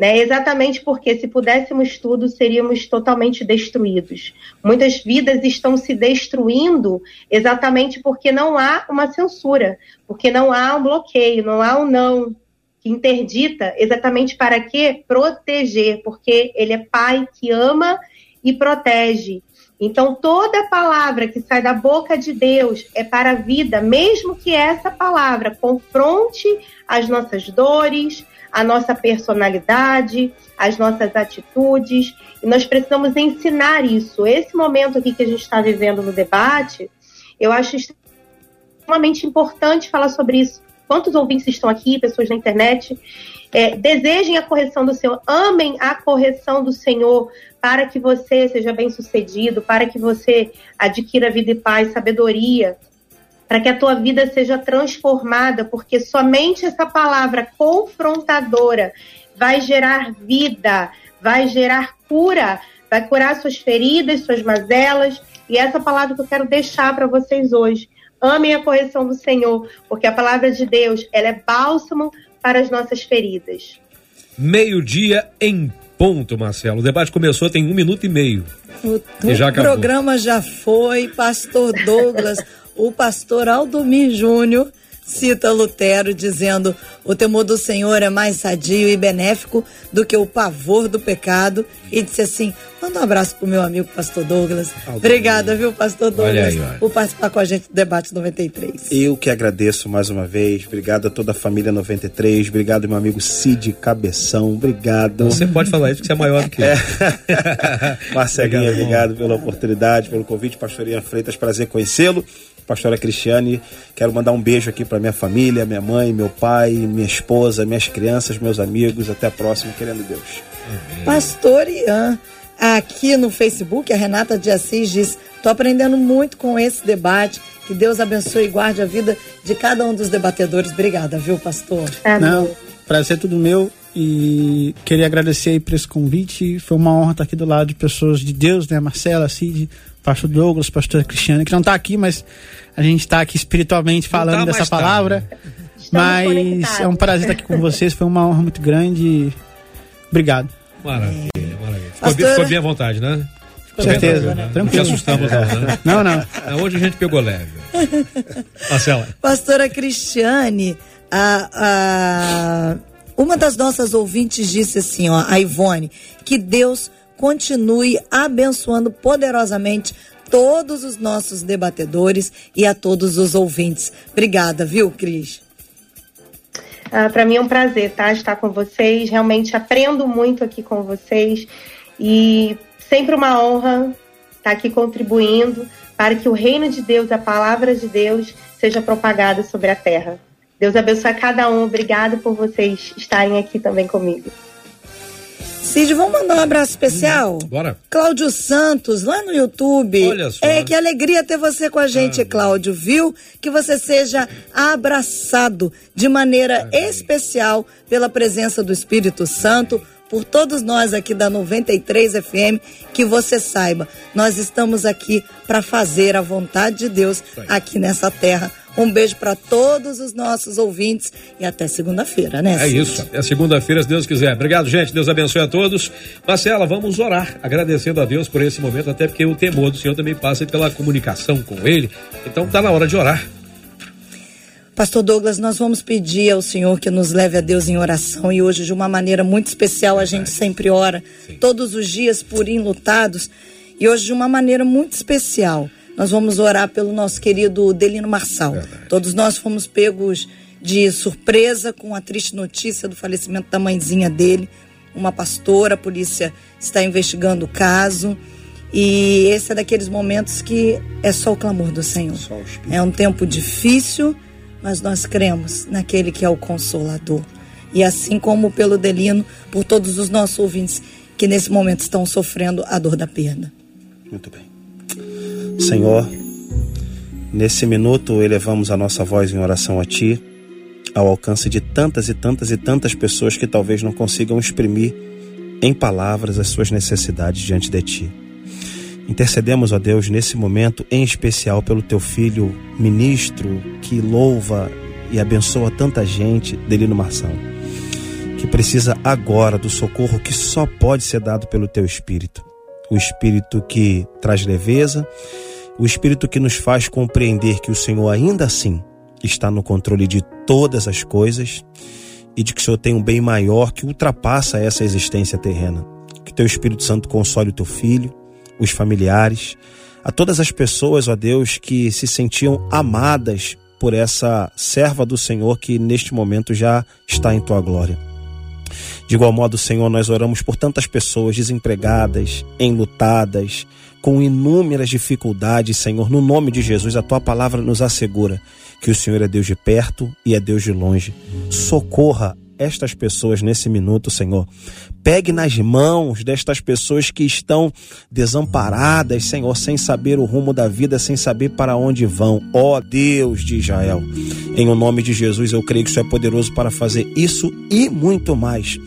Né? Exatamente porque se pudéssemos tudo, seríamos totalmente destruídos. Muitas vidas estão se destruindo exatamente porque não há uma censura, porque não há um bloqueio, não há um não que interdita exatamente para quê? Proteger, porque ele é pai que ama e protege. Então, toda palavra que sai da boca de Deus é para a vida, mesmo que essa palavra confronte as nossas dores, a nossa personalidade, as nossas atitudes, e nós precisamos ensinar isso. Esse momento aqui que a gente está vivendo no debate, eu acho extremamente importante falar sobre isso. Quantos ouvintes estão aqui, pessoas na internet? É, desejem a correção do Senhor, amem a correção do Senhor para que você seja bem sucedido, para que você adquira vida e paz, sabedoria para que a tua vida seja transformada, porque somente essa palavra confrontadora vai gerar vida, vai gerar cura, vai curar suas feridas, suas mazelas. E essa palavra que eu quero deixar para vocês hoje. Amem a correção do Senhor, porque a palavra de Deus, ela é bálsamo para as nossas feridas. Meio-dia em ponto, Marcelo. O debate começou tem um minuto e meio. O, o já programa já foi, Pastor Douglas, o pastor Aldomir Júnior cita Lutero dizendo: o temor do Senhor é mais sadio e benéfico do que o pavor do pecado. E disse assim: manda um abraço pro meu amigo Pastor Douglas. Obrigada, viu, Pastor Douglas, aí, por participar com a gente do Debate 93. Eu que agradeço mais uma vez. Obrigado a toda a família 93. Obrigado, meu amigo Cid Cabeção. Obrigado. Você pode falar isso porque você é maior do que eu. É. Marcelinha, obrigado pela oportunidade, pelo convite. Pastorinha Freitas, prazer conhecê-lo pastora Cristiane. Quero mandar um beijo aqui para minha família, minha mãe, meu pai, minha esposa, minhas crianças, meus amigos. Até a próxima, querendo Deus. Uhum. Pastor Ian, aqui no Facebook, a Renata de Assis diz: Tô aprendendo muito com esse debate. Que Deus abençoe e guarde a vida de cada um dos debatedores. Obrigada, viu, pastor? Não, prazer é tudo meu e queria agradecer aí por esse convite. Foi uma honra estar aqui do lado de pessoas de Deus, né? Marcela, Cid, pastor Douglas, pastor Cristiano, que não está aqui, mas a gente está aqui espiritualmente falando tá dessa palavra. Mas é um prazer estar aqui com vocês, foi uma honra muito grande. Obrigado. Maravilha, maravilha. Ficou, bem, ficou bem à vontade, né? Com certeza. Né? Tranquilo. Não te assustamos, não, né? Não, não. É, hoje a gente pegou leve. Marcela. Pastora Cristiane, a, a, uma das nossas ouvintes disse assim, ó, a Ivone, que Deus continue abençoando poderosamente todos os nossos debatedores e a todos os ouvintes. Obrigada, viu, Cris? Ah, Para mim é um prazer tá, estar com vocês. Realmente aprendo muito aqui com vocês e sempre uma honra estar aqui contribuindo para que o reino de Deus, a palavra de Deus, seja propagada sobre a terra. Deus abençoe a cada um. Obrigado por vocês estarem aqui também comigo. Cid, vamos mandar um abraço especial? Hum, bora. Cláudio Santos, lá no YouTube. Olha só. É, que alegria ter você com a gente, ah, Cláudio, viu? Que você seja abraçado de maneira ah, especial pela presença do Espírito Santo, por todos nós aqui da 93 FM, que você saiba, nós estamos aqui para fazer a vontade de Deus aqui nessa terra um beijo para todos os nossos ouvintes e até segunda-feira, né? É isso. Até segunda-feira, se Deus quiser. Obrigado, gente. Deus abençoe a todos. Marcela, vamos orar, agradecendo a Deus por esse momento, até porque o temor do Senhor também passa pela comunicação com Ele. Então tá na hora de orar. Pastor Douglas, nós vamos pedir ao Senhor que nos leve a Deus em oração e hoje de uma maneira muito especial a gente sempre ora, Sim. todos os dias por enlutados e hoje de uma maneira muito especial nós vamos orar pelo nosso querido Delino Marçal. Verdade. Todos nós fomos pegos de surpresa com a triste notícia do falecimento da mãezinha dele, uma pastora. A polícia está investigando o caso. E esse é daqueles momentos que é só o clamor do Senhor. É um tempo difícil, mas nós cremos naquele que é o consolador. E assim como pelo Delino, por todos os nossos ouvintes que nesse momento estão sofrendo a dor da perda. Muito bem. Senhor, nesse minuto elevamos a nossa voz em oração a Ti, ao alcance de tantas e tantas e tantas pessoas que talvez não consigam exprimir em palavras as suas necessidades diante de Ti. Intercedemos, ó Deus, nesse momento, em especial pelo Teu filho ministro que louva e abençoa tanta gente, Delino Marção, que precisa agora do socorro que só pode ser dado pelo Teu Espírito. O Espírito que traz leveza, o Espírito que nos faz compreender que o Senhor ainda assim está no controle de todas as coisas e de que o Senhor tem um bem maior que ultrapassa essa existência terrena. Que teu Espírito Santo console o teu filho, os familiares, a todas as pessoas, ó Deus, que se sentiam amadas por essa serva do Senhor que neste momento já está em tua glória. De igual modo, Senhor, nós oramos por tantas pessoas desempregadas, enlutadas, com inúmeras dificuldades, Senhor. No nome de Jesus, a tua palavra nos assegura que o Senhor é Deus de perto e é Deus de longe. Socorra estas pessoas nesse minuto, Senhor. Pegue nas mãos destas pessoas que estão desamparadas, Senhor, sem saber o rumo da vida, sem saber para onde vão. Ó oh, Deus de Israel, em o nome de Jesus, eu creio que isso é poderoso para fazer isso e muito mais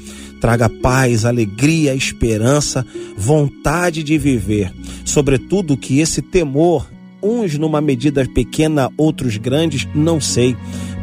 traga paz, alegria, esperança, vontade de viver. Sobretudo que esse temor, uns numa medida pequena, outros grandes, não sei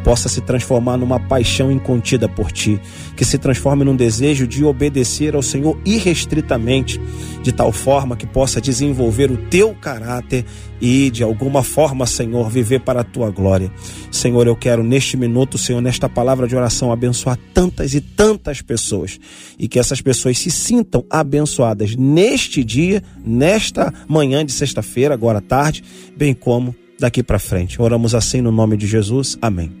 possa se transformar numa paixão incontida por ti, que se transforme num desejo de obedecer ao Senhor irrestritamente, de tal forma que possa desenvolver o teu caráter e, de alguma forma, Senhor, viver para a tua glória. Senhor, eu quero neste minuto, Senhor, nesta palavra de oração, abençoar tantas e tantas pessoas e que essas pessoas se sintam abençoadas neste dia, nesta manhã de sexta-feira, agora à tarde, bem como daqui para frente. Oramos assim no nome de Jesus. Amém.